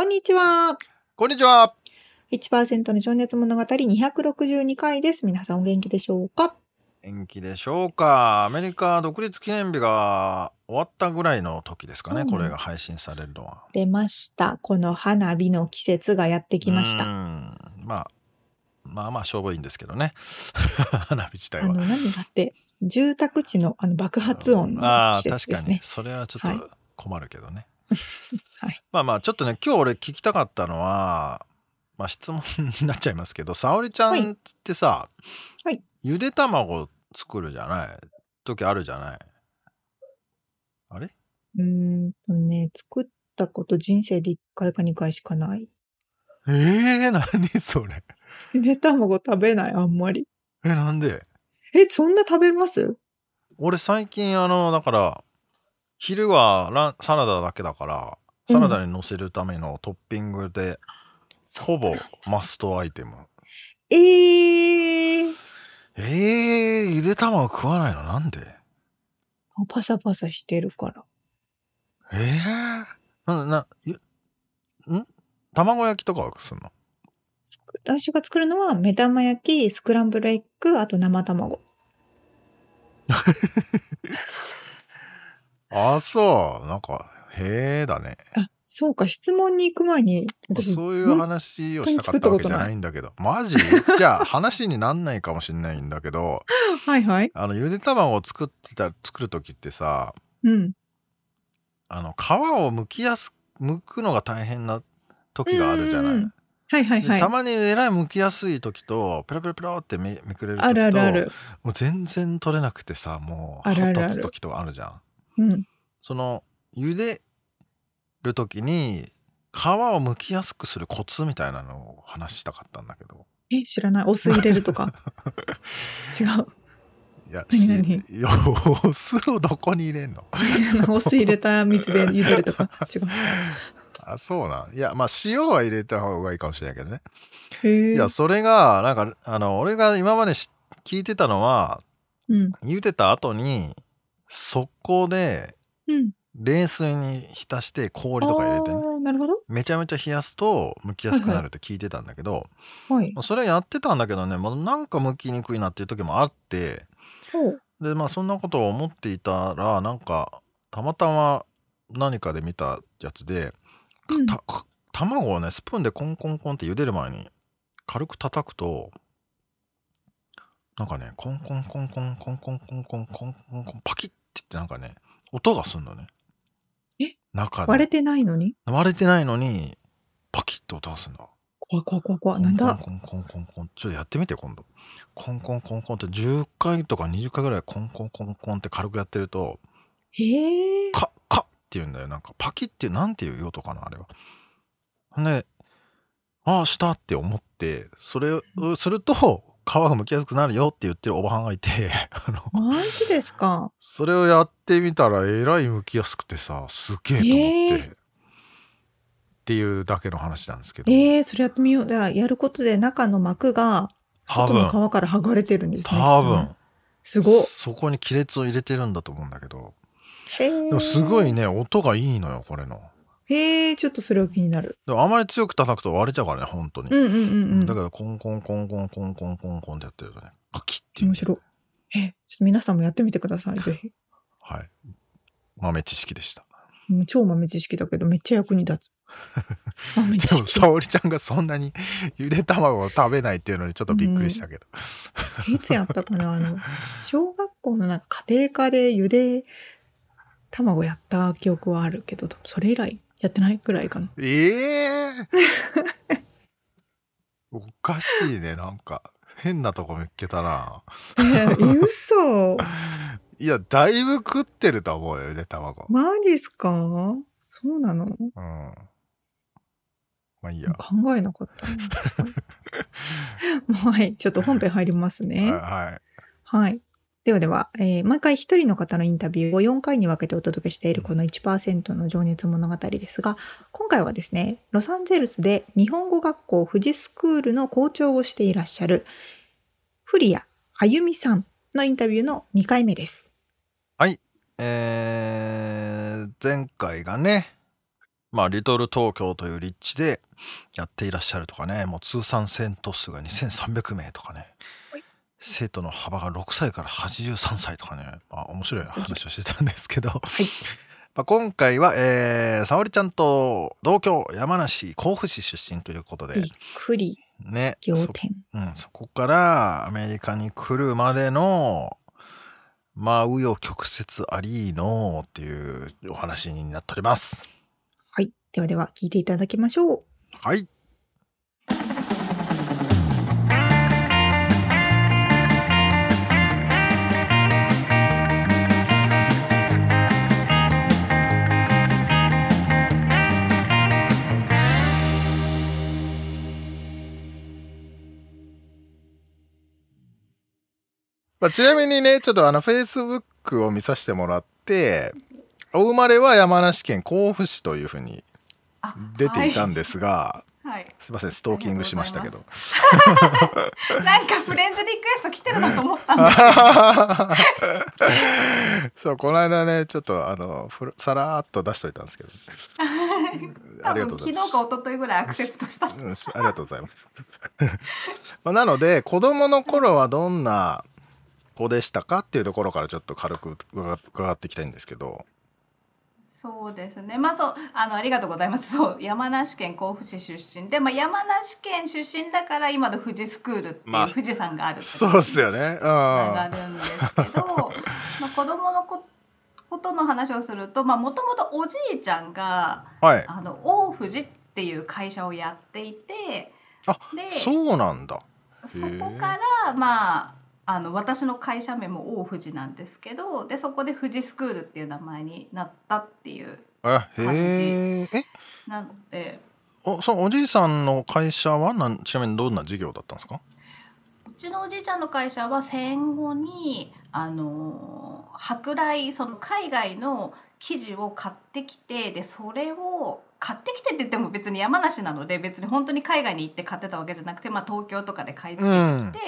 こんにちは。こんにちは。1%の情熱物語262回です。皆さんお元気でしょうか？元気でしょうか。アメリカ独立記念日が終わったぐらいの時ですかね。これが配信されるのは。出ました。この花火の季節がやってきました。まあ、まあまあ、しょうぼいんですけどね。花火自体は。あの、何がって、住宅地のあの爆発音の季節ですね。ああ、確かに。それはちょっと困るけどね。はい、まあまあちょっとね今日俺聞きたかったのはまあ質問になっちゃいますけど沙織ちゃんってさ、はい、ゆで卵作るじゃない？時あるじゃない？あれ？うんとね作ったこと人生で1回か2回しかない。えー、何それ？ゆで卵食べないあんまり。えなんで？えそんな食べます？俺最近あのだから昼はランサラダだけだからサラダに乗せるためのトッピングで、ほぼマストアイテム。えー、えー、ゆで卵食わないの？なんで？パサパサしてるから。えー、ななゆん？卵焼きとかはすんの？私が作るのは目玉焼きスクランブルエッグあと生卵 ああ、そう。なんか、へえだね。あ、そうか、質問に行く前に、そういう話をしたかったわけじゃないんだけど。マジ？じゃあ話になんないかもしれないんだけど、はいはい。あの、ゆで卵を作ってた、作る時ってさ、うん。あの、皮を剥きやす、剥くのが大変な時があるじゃない？はいはいはい。たまにえらい剥きやすい時とペロペロペロってめめくれる時とあるあるあるもう全然取れなくてさもう腹立つ時とかあるじゃんうん。その茹でる時に皮を剥きやすくするコツみたいなのを話したかったんだけど。え、知らない。お酢入れるとか？違う。いや、何何？いやお酢をどこに入れんの？お酢入れた水で茹でるとか？違う。あ、そうなん。いや、まあ塩は入れた方がいいかもしれないけどね。へいや、それが、なんか、あの、俺が今まで聞いてたのは、うん。茹でた後に、速攻で冷水に浸して氷とか入れてねなるほど。めちゃめちゃ冷やすと剥きやすくなるって聞いてたんだけど、はい。それやってたんだけどね、まあ、なんか剥きにくいなっていう時もあってでまあそんなことを思っていたらなんかたまたま何かで見たやつで、うんた卵をねスプーンでコンコンコンって茹でる前に軽く叩くとなんかねコンコンコンコンコンコンコンコンコンコンコンパキッ言ってなんかね音がすんのね。え？中割れてないのに？割れてないのに、パキッと音がすんだ。怖怖怖怖。なんだ？コンコンコンコン。ちょっとやってみて、今度。コンコンコンコンって10回とか20回ぐらいコンコンコンコンって軽くやってると、へえ。カッカッって言うんだよ。なんかパキッってなんていう音かな、あれは。ほんで、ああ、したって思って、それをすると、皮が剥きやすくなるよって言ってるおばはんがいて あのマジですか？それをやってみたらえらい剥きやすくてさすげえと思って、えー、っていうだけの話なんですけど。えー、それやってみよう。だからやることで中の膜が外の皮から剥がれてるんですね多分。すごそこに亀裂を入れてるんだと思うんだけど。でもすごいね音がいいのよこれのへえ、ちょっとそれは気になる。でもあまり強く叩くと割れちゃうからね、本当に。うんうんうんうん。だからコンコンコンコンコンコンコンコンってやってるとね、カキッって面白い。え、ちょっと皆さんもやってみてください、ぜひ。はい。豆知識でした。うん超豆知識だけどめっちゃ役に立つ。豆知でも、識。沙織ちゃんがそんなに ゆで卵を食べないっていうのにちょっとびっくりしたけど。いつやったかなあの、小学校のなんか家庭科でゆで卵やった記憶はあるけど、それ以来やってないくらいかな。ええ おかしいね、なんか。変なとこ見っけたな。えー、え嘘 いや、だいぶ食ってると思うよ、ゆで卵。マジっすか？そうなの？うん。まあいいや。考えなかったな。はい。ちょっと本編入りますね。はい。はい。ではでは、えー毎回一人の方のインタビューを4回に分けてお届けしているこの1%の情熱物語ですが、今回はですね、ロサンゼルスで日本語学校富士スクールの校長をしていらっしゃる、古谷あゆみさんのインタビューの2回目です。えー、前回がね、まあ、リトル東京という立地でやっていらっしゃるとかね、もう通算生徒数が2300名とかね。はい、生徒の幅が6歳から83歳とかね、まあ、面白い話をしてたんですけど、い まあ今回は、えー、沙織ちゃんと同郷山梨甲府市出身ということでびっ、くりね、仰そ天。うん、そこからアメリカに来るまでのまあ紆余曲折ありのっていうお話になっております。はい。ではでは、聞いていただきましょう。はい。まあ、ちなみにね、ちょっとあの、Facebook を見させてもらって、お生まれは山梨県甲府市というふうにあ出ていたんですが、はい。すいません、ストーキングしましたけど。なんかフレンズリクエスト来てるなと思ったんだ。そう、この間ね、ちょっとあの、ふるさらーっと出しといたんですけど。あ 多分昨日りがとうございます。か一昨日ぐらいアクセプトした。うん、ありがとうございます。まあなので、子供の頃はどんな子でしたかっていうところからちょっと軽く伺伺っていきたいんですけど。そうですね。まあそうあのありがとうございます。そう山梨県甲府市出身で、まあ山梨県出身だから今の富士スクールっていう、まあ富士山があるそうですよね。うん。つながるんですけど、まあ子供のこことの話をすると、まあもともとおじいちゃんがはい。あの大富士っていう会社をやっていて、あでそうなんだ。そこからまああの私の会社名も大富士なんですけどでそこで富士スクールっていう名前になったっていうあへえ。え、なのでお、そのおじいさんの会社はなんちなみにどんな事業だったんですか？うちのおじいちゃんの会社は戦後にあの舶来その海外の生地を買ってきてでそれを買ってきてって言っても別に山梨なので別に本当に海外に行って買ってたわけじゃなくて、まあ、東京とかで買い付けてき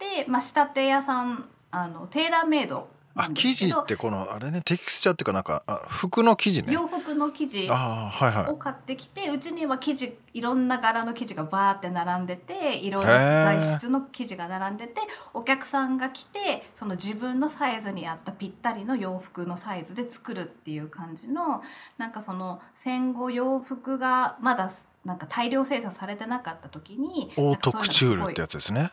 て、で、まあ、仕立て屋さんあのテーラーメイドなあ、生地ってこのあれね、テクスチャーっていうかなんかあ服の生地ね。洋服の生地あーはいはいを。買ってきてうちには生地いろんな柄の生地がバーって並んでていろんへなー材質の生地が並んでてお客さんが来てその自分のサイズに合ったぴったりの洋服のサイズで作るっていう感じのなんかその戦後洋服がまだなんか大量生産されてなかった時にオートクチュールってやつですね。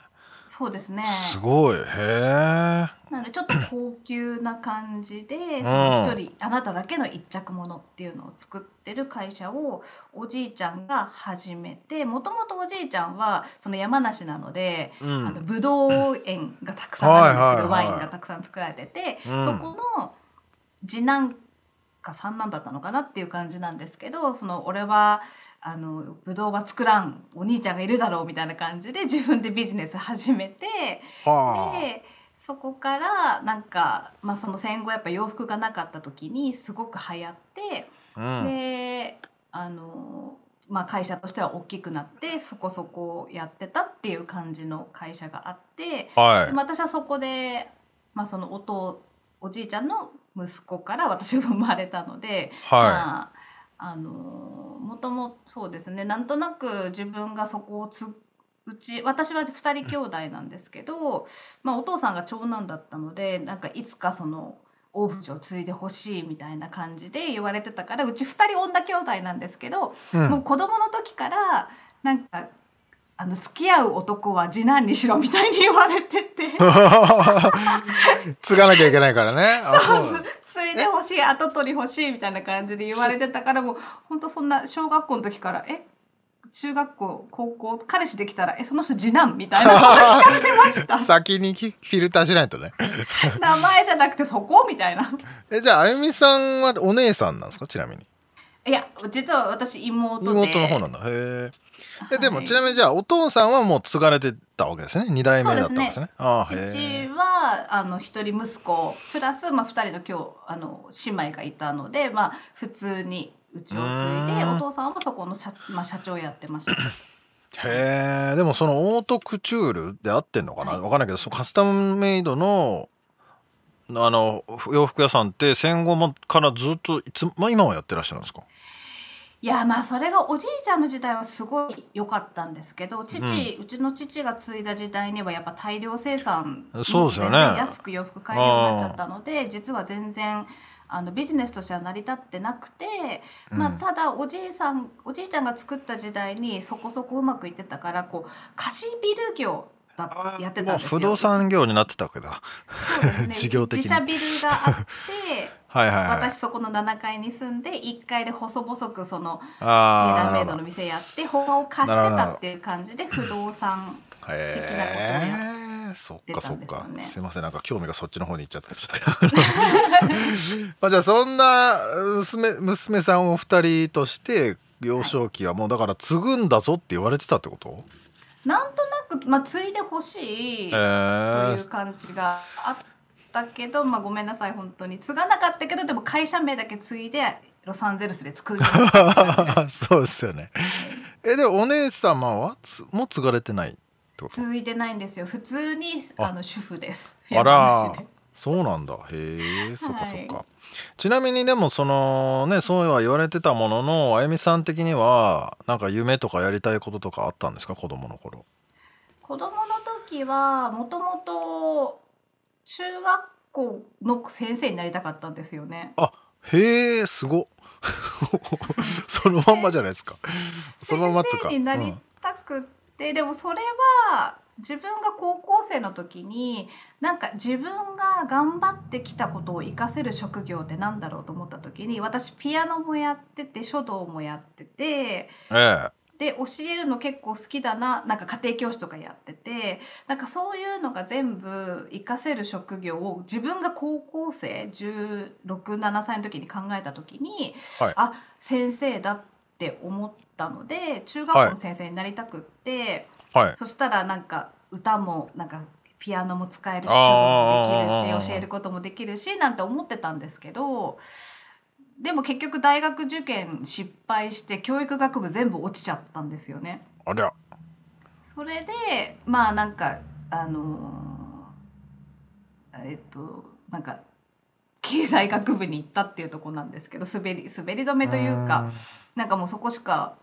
そうですねすごい。へえ。なのでちょっと高級な感じでその一人あなただけの一着物っていうのを作ってる会社をおじいちゃんが始めてもともとおじいちゃんはその山梨なので、うあのん。ブドウ園がたくさんあるんですけど、ワインがたくさん作られてて、うんそこの次男か三男だったのかなっていう感じなんですけどその俺はあのブドウは作らんお兄ちゃんがいるだろうみたいな感じで 自分でビジネス始めて。はでそこからなんか、まあ、その戦後やっぱ洋服がなかった時にすごく流行って、あ。うん。であの、まあ、会社としては大きくなってそこそこやってたっていう感じの会社があって、はいで。私はそこで、まあ、そのお父おじいちゃんの息子から私が生まれたので、はまああのもともそうですね。なんとなく自分がそこをつうち私は2人兄弟なんですけど、まあ、お父さんが長男だったのでなんかいつかその大淵を継いでほしいみたいな感じで言われてたからうち2人女兄弟なんですけど、うん、もう子供の時からなんかあの付き合う男は次男にしろみたいに言われてて。継がなきゃいけないからね。そう継いでほしい後取り欲しいみたいな感じで言われてたからもう本当そんな小学校の時からえ中学校高校彼氏できたらえその人次男みたいな こと聞かれてました。先にフィルターしないとね。名前じゃなくてそこ？みたいな。えじゃああゆみさんはお姉さんなんですか？ちなみにいや実は私妹で。妹の方なんだ。へえでも、ちなみにじゃあお父さんはもう継がれてたわけですね。二代目だったんですね。あ父はあの一人息子プラスまあ二人の今日あの姉妹がいたのでまあ普通にうちを継いでお父さんはそこの社,、まあ、社長やってました。へえでもそのオートクチュールで合ってんのかな、はい、分かんないけどそカスタムメイドのあの洋服屋さんって戦後もからずっといつ、まあ、今はやってらっしゃるんですか？いやまあそれがおじいちゃんの時代はすごい良かったんですけど父、うん、うちの父が継いだ時代にはやっぱ大量生産そうですよね。安く洋服買えるようになっちゃったので実は全然あのビジネスとしては成り立ってなくて、まあ、ただおじいさんおじいちゃんが作った時代にそこそこうまくいってたからこう貸しビル業だやってたんですよ。不動産業になってたわけだ。そうですね。事業的自社ビルがあってはいはい、はい、私そこの7階に住んで1階で細々くそのテーラーメイドの店やって他を貸してたっていう感じで不動産的なことをやって。そっかそっか。すいませんなんか興味がそっちの方に行っちゃった まあじゃあそんな娘娘さんお二人として幼少期はもうだから継ぐんだぞって言われてたってこと、なんとなく、まあ、継いでほしいという感じがあったけど、まあ、ごめんなさい本当に。継がなかったけどでも会社名だけ継いでロサンゼルスで作りました。そうですよね。えでもお姉様はも継がれてない続いてないんですよ。普通にあ。の主婦です。あら。そうなんだ。へえそっかそっか、はい、ちなみにでもそのねそうは言われてたもののあゆみさん的にはなんか夢とかやりたいこととかあったんですか？子供の頃。子供の時はもともと中学校の先生になりたかったんですよね。あへえすご そのまんまじゃないですか。そのままつか。になりたくででもそれは自分が高校生の時になんか自分が頑張ってきたことを活かせる職業ってなんだろうと思った時に私ピアノもやってて書道もやってて、ええ、で教えるの結構好きだななんか家庭教師とかやっててなんかそういうのが全部活かせる職業を自分が高校生1617歳の時に考えた時に、はい、あ先生だって思って。たので中学校の先生になりたくって、はい、そしたらなんか歌もなんかピアノも使えるし書道もできるし教えることもできるしなんて思ってたんですけどでも結局大学受験失敗して教育学部全部落ちちゃったんですよね。ありゃ。それでまあなんかあのー、えっとなんか経済学部に行ったっていうとこなんですけど滑り滑り止めというかなんかもうそこしか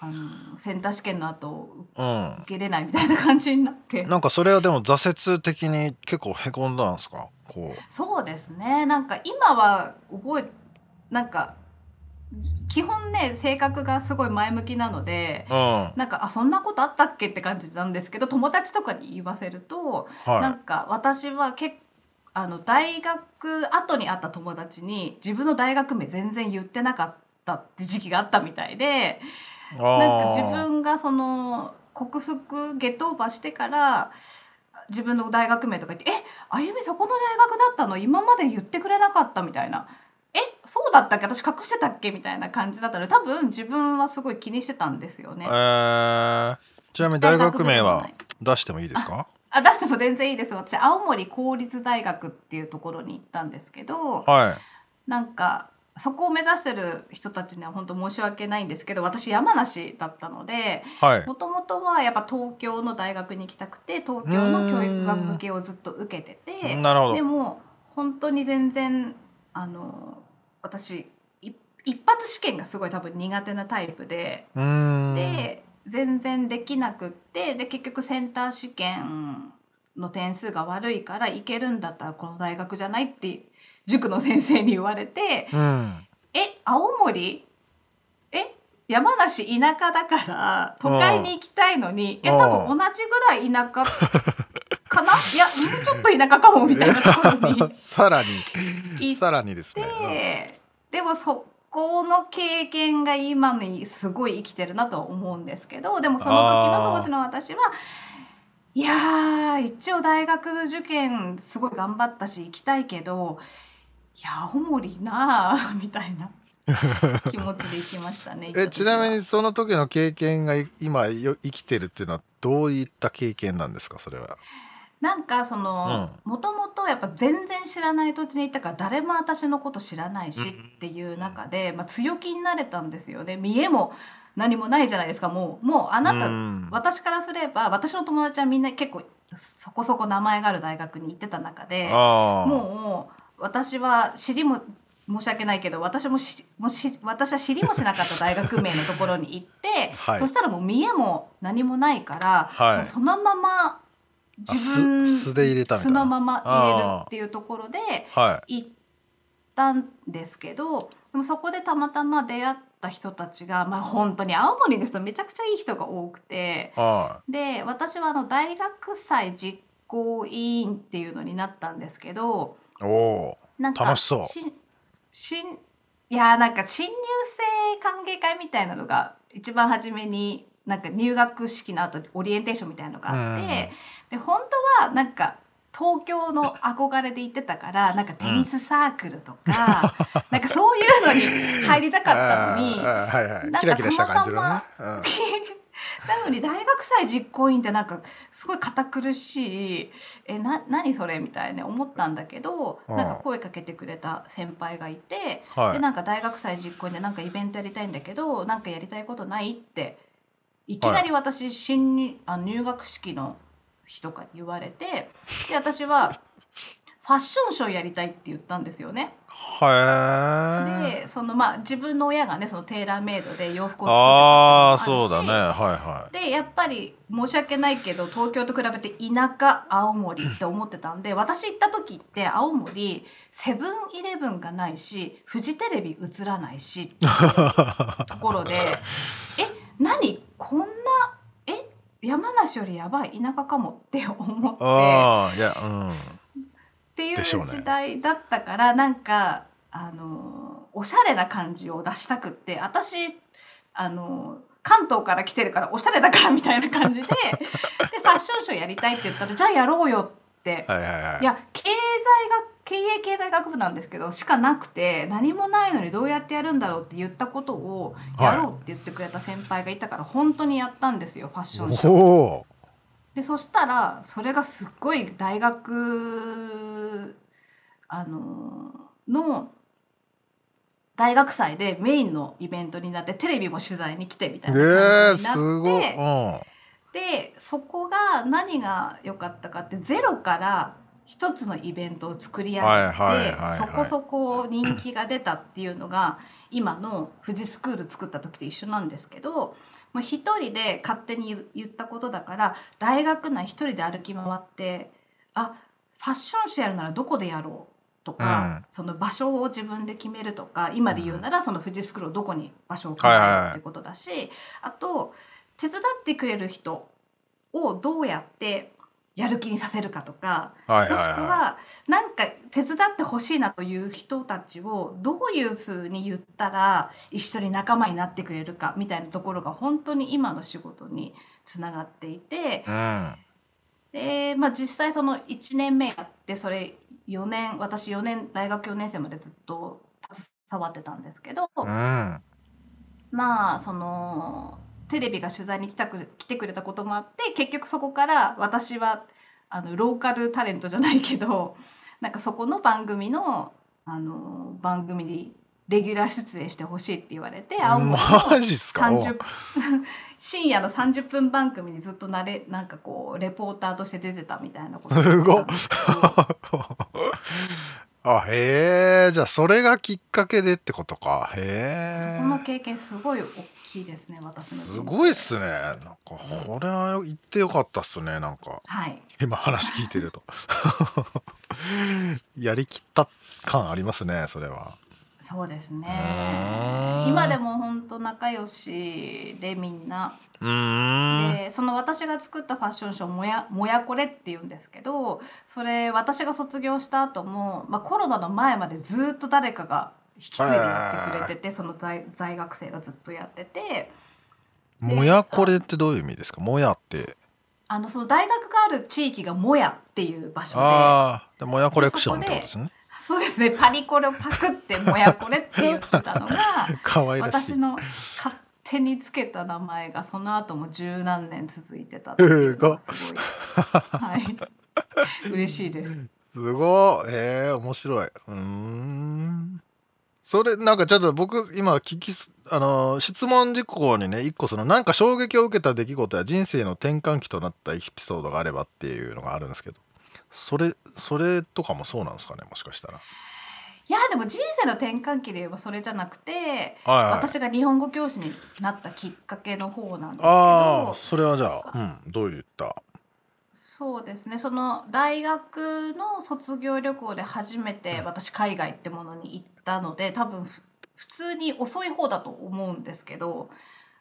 あのセンター試験の後、うん、受けれないみたいな感じになって。なんかそれはでも挫折的に結構へこんだんですか？こう。そうですね。なんか今は覚えなんか基本ね性格がすごい前向きなので、うん、なんかあそんなことあったっけって感じなんですけど友達とかに言わせると、はい、なんか私は結あの大学後に会った友達に自分の大学名全然言ってなかったって時期があったみたいでなんか自分がその克服ゲットオーバーしてから自分の大学名とか言って「えあゆみそこの大学だったの？今まで言ってくれなかった」みたいな「えそうだったっけ？私隠してたっけ?」みたいな感じだったので多分自分はすごい気にしてたんですよね。えー、ちなみに大学名は出してもいいですか？あ出しても全然いいです。私青森公立大学っていうところに行ったんですけど、はい、なんかそこを目指してる人たちには本当申し訳ないんですけど私山梨だったのでもともとはやっぱ東京の大学に行きたくて東京の教育学向けをずっと受けててでも本当に全然あの私一発試験がすごい多分苦手なタイプで。で全然できなくってで結局センター試験の点数が悪いから行けるんだったらこの大学じゃないって塾の先生に言われてうん「え青森？え山梨田舎だから都会に行きたいのにえうん。多分同じぐらい田舎かな？いやもうちょっと田舎かも」みたいなところに さらにさらにですね。てでもそこの経験が今にすごい生きてるなとは思うんですけどでもその時の当時の私はいやー一応大学受験すごい頑張ったし行きたいけどいや青森なあみたいな 気持ちで行きましたね。えちなみにその時の経験がい今よ生きてるっていうのはどういった経験なんですかそれは？なんかそのもともとやっぱ全然知らない土地に行ったから誰も私のこと知らないしっていう中で、まあ、強気になれたんですよ。ね見栄も何もないじゃないですか。もうもうあなた、うん。私からすれば私の友達はみんな結構そこそこ名前がある大学に行ってた中でもう私は知りも申し訳ないけど私もしもし私は知りもしなかった大学名のところに行って、はい。そしたらもう見栄も何もないから、はい。そのまま自分あ素素で入れた素のまま入れるっていうところでは行ったんですけどでもそこでたまたま出会った人たちがまあ本当に青森の人めちゃくちゃいい人が多くてい。はで私はあの大学祭実行委員っていうのになったんですけどい。おおなんか楽しそう。し新いやーなんか新入生歓迎会みたいなのが一番初めになんか入学式の後にオリエンテーションみたいなのがあって、で本当はなんか東京の憧れで行ってたからなんかテニスサークルとか、なんかそういうのに入りたかったのに。はいはいなんかた感じのねた。うんなのに大学祭実行委員ってなんかすごい堅苦しいえな何それみたいに思ったんだけどうんなんか声かけてくれた先輩がいて、はい。でなんか大学祭実行委員でなんかイベントやりたいんだけどなんかやりたいことないっていきなり私新にあの入学式の日とかに言われてで私はファッションショーやりたいって言ったんですよね。はい。でそのまあ自分の親がねそのテーラーメイドで洋服を作ってたああそうだねはいはい。でやっぱり申し訳ないけど東京と比べて田舎青森って思ってたんで私行った時って青森セブンイレブンがないしフジテレビ映らないしところで え何？こんなえ山梨よりやばい田舎かもって思って。ああいやうん。っていう時代だったから、なんかあのおしゃれな感じを出したくって私あの関東から来てるからおしゃれだからみたいな感じで でファッションショーやりたいって言ったらじゃあやろうよって、はいはいはい。いや経済学経営経済学部なんですけどしかなくて何もないのにどうやってやるんだろうって言ったことをやろうって言ってくれた先輩がいたから本当にやったんですよファッションショー。でそしたらそれがすっごい大学あのの大学祭でメインのイベントになってテレビも取材に来てみたいえなー、感じになって、すごい。うん。でそこが何が良かったかってゼロから一つのイベントを作り上げて、はいはいはいはい。そこそこ人気が出たっていうのが今の富士スクール作った時と一緒なんですけどもう一人で勝手に言言ったことだから大学内一人で歩き回ってあファッションショーやるならどこでやろうとか、その場所を自分で決めるとか今で言うならその富士スクールをどこに場所を決めるってことだし、あと手伝ってくれる人をどうやってやる気にさせるかとかはいもしくはなんか手伝ってほしいなという人たちをどういうふうに言ったら一緒に仲間になってくれるかみたいなところが本当に今の仕事につながっていてい。うん。で、まあ、実際その1年目やってそれ4年私4年大学4年生までずっと携わってたんですけど、うん。まあそのテレビが取材に来たく来てくれたこともあって結局そこから私はあのローカルタレントじゃないけど なんかそこの番組のあの番組にレギュラー出演してほしいって言われて青森マのジっすか？お30 深夜の30分番組にずっとなれなんかこうレポーターとして出てたみたいなことすご あへえじゃあそれがきっかけでってことか。へそこのえ経験すごい大きいですね私すごいっすね。なんかこれは言ってよかったっすねなんか。はい。今話聞いてると。やりきった感ありますねそれは。そうですね。今でも本当仲良しでみんな。でその私が作ったファッションショーもや「もやこれ」っていうんですけどそれ私が卒業した後も、まあ、コロナの前までずっと誰かが引き継いでやってくれててその在在学生がずっとやってて。もやこれってどういう意味ですか？もやって。あのその大学がある地域がもやっていう場所で。ああもやコレクションってことですねそうですね。パリコレをパクってもやこれって言ってたのが 私の勝手につけた名前がその後も十何年続いてたっていうのがすごい。はい。嬉しいです。すごい。えー、面白い。うん。それなんかちょっと僕今聞きあの質問事項にね一個そのなんか衝撃を受けた出来事や人生の転換期となったエピソードがあればっていうのがあるんですけどそれそれとかもそうなんですかねもしかしたら。いやでも人生の転換期で言えばそれじゃなくて、はいはい、私が日本語教師になったきっかけの方なんですけど。それはじゃあ、うん、どういった？そうですねその大学の卒業旅行で初めて私海外ってものに行ったので多分普通に遅い方だと思うんですけど、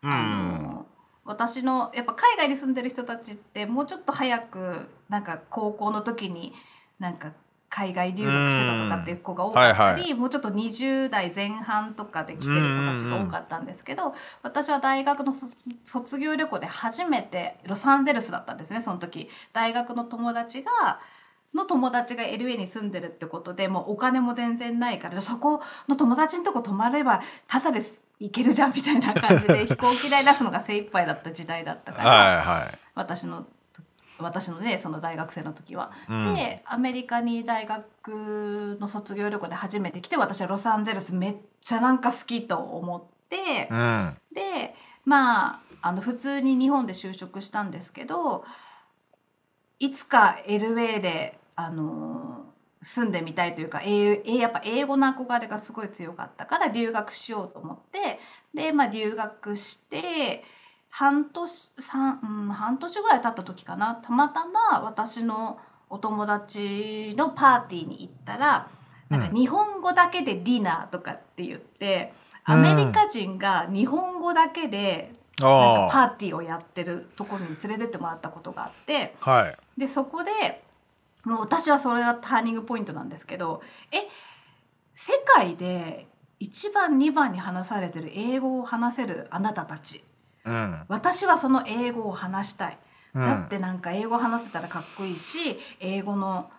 うん、あの私のやっぱ海外に住んでる人たちってもうちょっと早くなんか高校の時になんか海外留学してたとかっていう子が多かったり、はいはい、もうちょっと20代前半とかで来てる子たちが多かったんですけど私は大学の卒業旅行で初めてロサンゼルスだったんですねその時。大学の友達がの友達が LA に住んでるってことでもうお金も全然ないからそこの友達のとこ泊まればただです行けるじゃんみたいな感じで 飛行機代出すのが精一杯だった時代だったから、はいはい、私の私のねその大学生の時は。うん、でアメリカに大学の卒業旅行で初めて来て私はロサンゼルスめっちゃなんか好きと思って、うん、でまああの普通に日本で就職したんですけどいつか LA であの住んでみたいというか英やっぱ英語の憧れがすごい強かったから留学しようと思ってで、まあ、留学して。半年三、うん、半年ぐらい経った時かな。たまたま私のお友達のパーティーに行ったらなんか日本語だけでディナーとかって言って、うん、アメリカ人が日本語だけでなんかパーティーをやってるところに連れてってもらったことがあって、はい、でそこでもう私はそれがターニングポイントなんですけどえ世界で1番2番に話されてる英語を話せるあなたたち。うん、私はその英語を話したい、うん、だってなんか英語話せたらかっこいいし英語の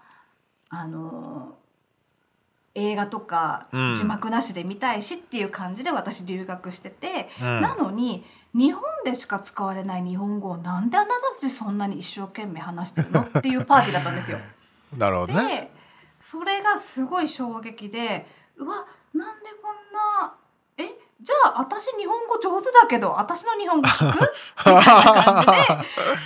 あの映画とか字幕なしで見たいしっていう感じで私留学してて、うん、なのに日本でしか使われない日本語をなんであなたたちそんなに一生懸命話してるのっていうパーティーだったんですよ。なるほどね、でそれがすごい衝撃でうわなんでこんなえじゃあ私日本語上手だけど私の日本語聞く？みたいな感じで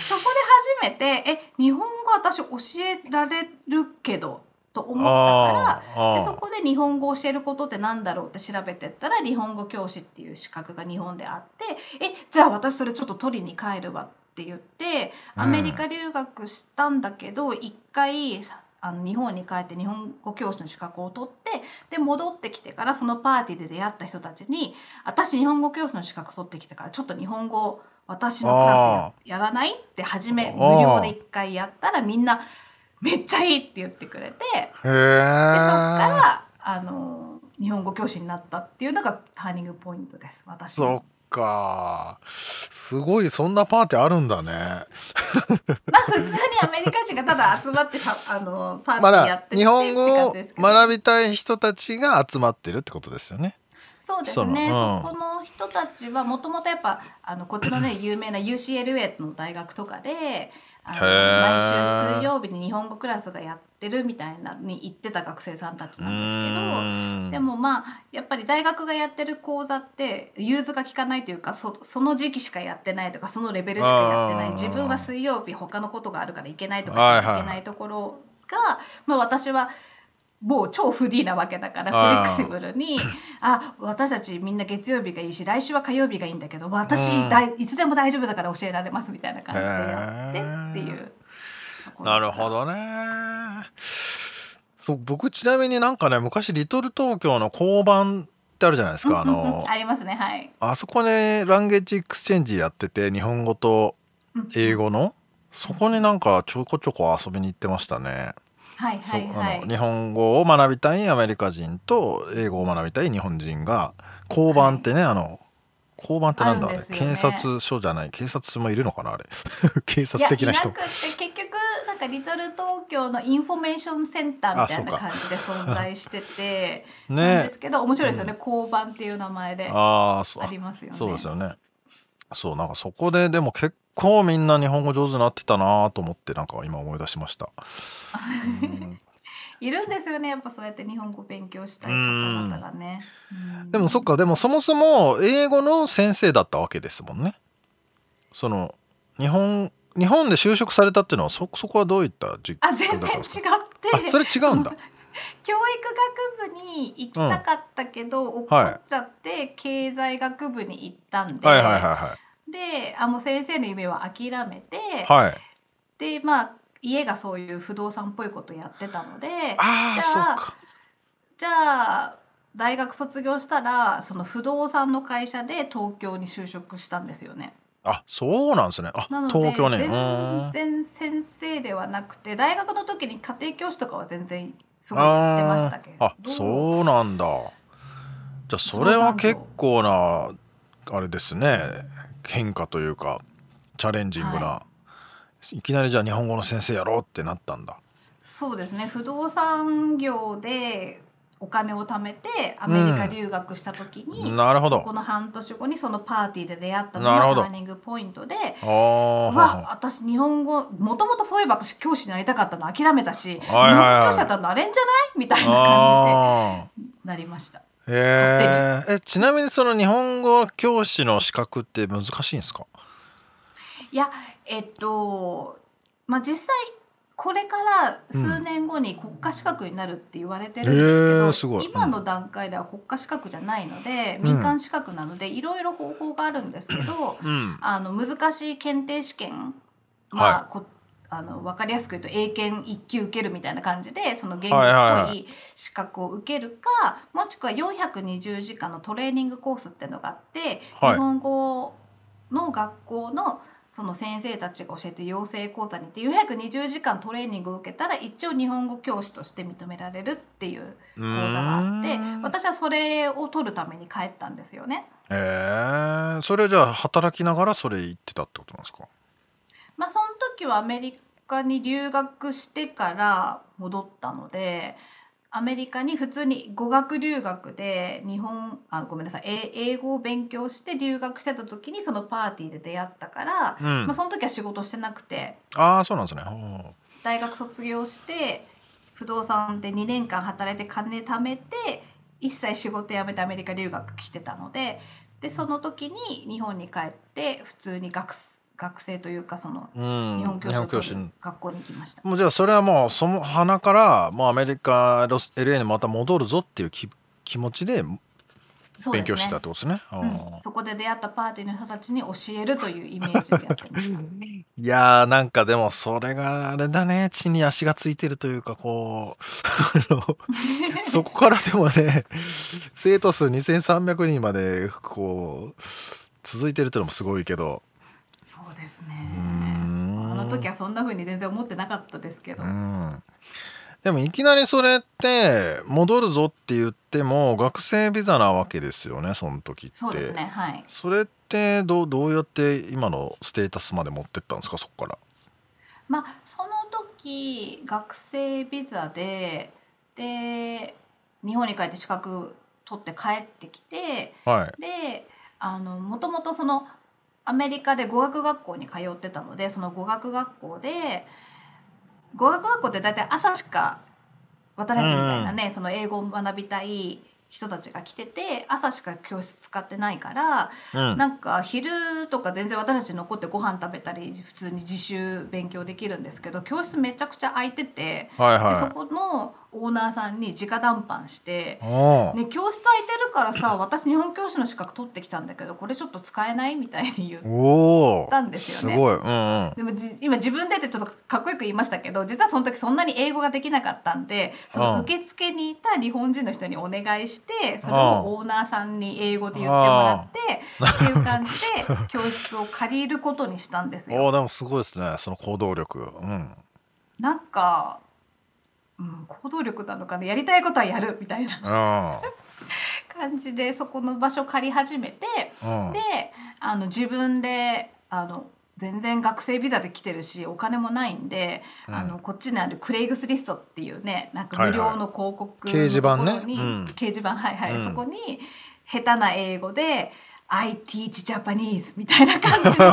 そこで初めてえ日本語私教えられるけどと思ったからでそこで日本語を教えることってなんだろうって調べてったら日本語教師っていう資格が日本であってえじゃあ私それちょっと取りに帰るわって言ってアメリカ留学したんだけど一、回あの日本に帰って日本語教師の資格を取ってで戻ってきてからそのパーティーで出会った人たちに「私日本語教師の資格取ってきてからちょっと日本語私のクラスやらない?」って初め無料で一回やったらみんな「めっちゃいい!」って言ってくれてでそっからあの日本語教師になったっていうのがターニングポイントです私そっか。すごいそんなパーティーあるんだね。まあ普通にアメリカ人がただ集まってしゃ あのパーティーやって日本語を学びたい人たちが集まってるってことですよね。そうですね。そ,、うん、そこの人たちはもともとやっぱあのこっちのね 有名な UCLA の大学とかであの毎週水曜日に日本語クラスがやってるみたいなに行ってた学生さんたちなんですけどでもまあやっぱり大学がやってる講座って融通が利かないというかそその時期しかやってないとかそのレベルしかやってない自分は水曜日他のことがあるから行けないとかいけないところが、まあ、私はもう超フリーなわけだからフレキシブルにあ私たちみんな月曜日がいいし来週は火曜日がいいんだけど私、うん、いつでも大丈夫だから教えられますみたいな感じでやってっていう。なるほどね。そう僕ちなみになんかね昔リトル東京の交番ってあるじゃないですか、あのありますねはいあそこで language exchange やってて日本語と英語の、そこになんかちょこちょこ遊びに行ってましたね。はいはいはい、日本語を学びたいアメリカ人と英語を学びたい日本人が交番ってね、はい、あの交番ってなんだ、ね、警察署じゃない警察もいるのかなあれ。警察的な人。いなくて結局なんかリトル東京のインフォメーションセンターみたいな感じで存在しててね、なんですけど面白いですよね、うん、交番っていう名前でありますよね。そうですよね。そうなんかそこででも結構みんな日本語上手になってたなと思ってなんか今思い出しました。いるんですよね。やっぱそうやって日本語勉強したい方々がね。でもそっか。でもそもそも英語の先生だったわけですもんね。その日本日本で就職されたっていうのはそそこはどういった実あ全然違って。それ違うんだ。教育学部に行きたかったけど、うん、怒っちゃって経済学部に行ったんで、はいはいはいはい、であもう先生の夢は諦めて、はい、でまあ家がそういう不動産っぽいことやってたのでじゃあじゃあ大学卒業したらその不動産の会社で東京に就職したんですよね。あそうなんですね。あ東京ね。全然先生ではなくて大学の時に家庭教師とかは全然すごいやってましたけど。あそうなんだ。じゃあそれは結構なあれですね変化というかチャレンジングな、はい、いきなりじゃあ日本語の先生やろうってなったんだ。そうですね。不動産業でお金を貯めてアメリカ留学した時に、うん、なるほど。そこの半年後にそのパーティーで出会ったのがターニングポイントでわ私日本語もともとそういえば私教師になりたかったの諦めたし、はいはいはい、日本語教師だったらなれんじゃない？みたいな感じでなりました。ええちなみにその日本語教師の資格って難しいんですか？いやえっとまあ実際これから数年後に国家資格になるって言われてるんですけど、うん、今の段階では国家資格じゃないので、うん、民間資格なのでいろいろ方法があるんですけど、うん、あの難しい検定試験、まあ、はい、あの分かりやすく言うと英検1級受けるみたいな感じでその言語っぽい資格を受けるか、もしくは420時間のトレーニングコースっていうのがあって、はい、日本語の学校のその先生たちが教えて養成講座に行って420時間トレーニングを受けたら一応日本語教師として認められるっていう講座があって私はそれを取るために帰ったんですよね。えー、それじゃあ働きながらそれ言ってたってことなんですか？まあその時はアメリカに留学してから戻ったのでアメリカに普通に語学留学で日本あごめんなさい英語を勉強して留学してた時にそのパーティーで出会ったから、うん、まあ、その時は仕事してなくて。ああそうなんですね。大学卒業して不動産で2年間働いて金貯めて一切仕事辞めてアメリカ留学来てたのででその時に日本に帰って普通に学学生というかその日本教師の学校に行きました、もうじゃあそれはもうその花からもうアメリカロス LA にまた戻るぞっていう気気持ちで勉強してたってことですね、うん、そこで出会ったパーティーの人たちに教えるというイメージでやってましたいやーなんかでもそれがあれだね。地に足がついてるというかこう そこからでもね生徒数2300人までこう続いてるっていうのもすごいけど時はそんなふうに全然思ってなかったですけど、でもいきなりそれって戻るぞって言っても学生ビザなわけですよねその時って。そうですねはい。それってどうどうやって今のステータスまで持ってったんですかそこから。まあその時学生ビザでで日本に帰って資格取って帰ってきて、はい、であのもともとそのアメリカで語学学校に通ってたのでその語学学校で語学学校って大体朝しか私たちみたいなね、うん、その英語を学びたい人たちが来てて朝しか教室使ってないから、うん、なんか昼とか全然私たち残ってご飯食べたり普通に自習勉強できるんですけど教室めちゃくちゃ空いてて、はいはい、そこのオーナーさんに直談判して「おね、教室空いてるからさ 私日本教師の資格取ってきたんだけどこれちょっと使えない?」みたいに言っおたんですよね。すごい。うんうん。でもじ今自分でってちょっとかっこよく言いましたけど実はその時そんなに英語ができなかったんでその受付にいた日本人の人にお願いしてそれをオーナーさんに英語で言ってもらって っていう感じで教室を借りることにしたんですよ。おでもすごいですね。その行動力。うん。なんか、うん、行動力なのかなやりたいことはやるみたいなう 感じでそこの場所借り始めて。であの自分であの全然学生ビザで来てるしお金もないんで、うん。あのこっちにあるクレイグスリストっていうねなんか無料の広告の掲示板ね。ところにうん。掲示板はいはい、うん。そこに下手な英語で「I teach Japanese」みたいな感じの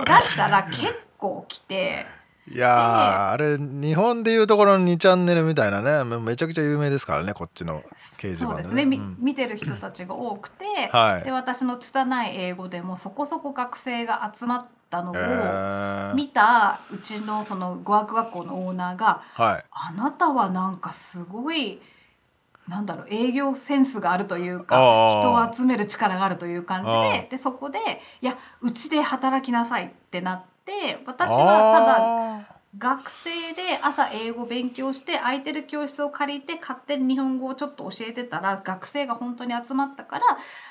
を出したら結構来て。いやーあれ日本でいうところの2チャンネルみたいなねめめちゃくちゃ有名ですからねこっちの掲示板でね。そうですね、みうん。見てる人たちが多くて、はい。で私の拙い英語でもそこそこ学生が集まったのをえー。見たうちのその語学学校のオーナーがはい「あなたはなんかすごいなんだろう営業センスがあるというか人を集める力があるという感じあででそこで「いやうちで働きなさい」ってなって私はただだ学生で朝英語勉強して空いてる教室を借りて勝手に日本語をちょっと教えてたら学生が本当に集まったから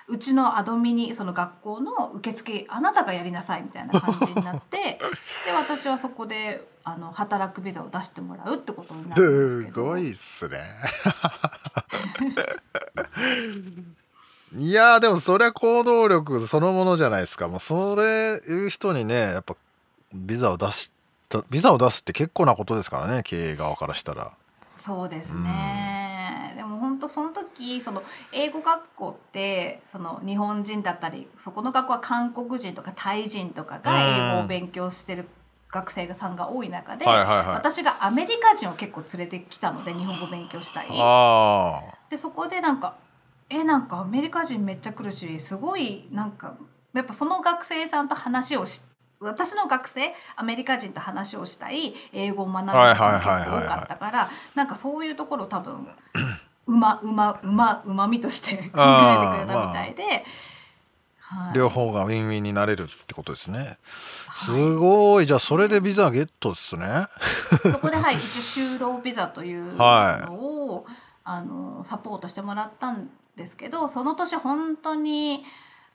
うちのアドミにその学校の受付あなたがやりなさいみたいな感じになって で私はそこであの働くビザを出してもらうってことになるんですすけど。ごいっすね。いやーでもそりゃ行動力そのものじゃないですか。もうそれいう人にねやっぱビザを出したビザを出すって結構なことですからね経営側からしたら。そうですね、でも本当その時その英語学校ってその日本人だったりそこの学校は韓国人とかタイ人とかが英語を勉強してる学生さんが多い中で、はいはいはい。私がアメリカ人を結構連れてきたので日本語勉強したい。あでそこでなんかえなんかアメリカ人めっちゃ来るしすごいなんかやっぱその学生さんと話をし私の学生アメリカ人と話をしたい英語を学ぶ人も結構多かったからなんかそういうところ多分うまうまうまうまみとして 考えてくれたみたいで、はい。あ両方がウィンウィンになれるってことですね。すはい。ごい。じゃあそれでビザゲットですね。そこではい一応就労ビザという はい。のを、あのサポートしてもらったんですけどその年本当に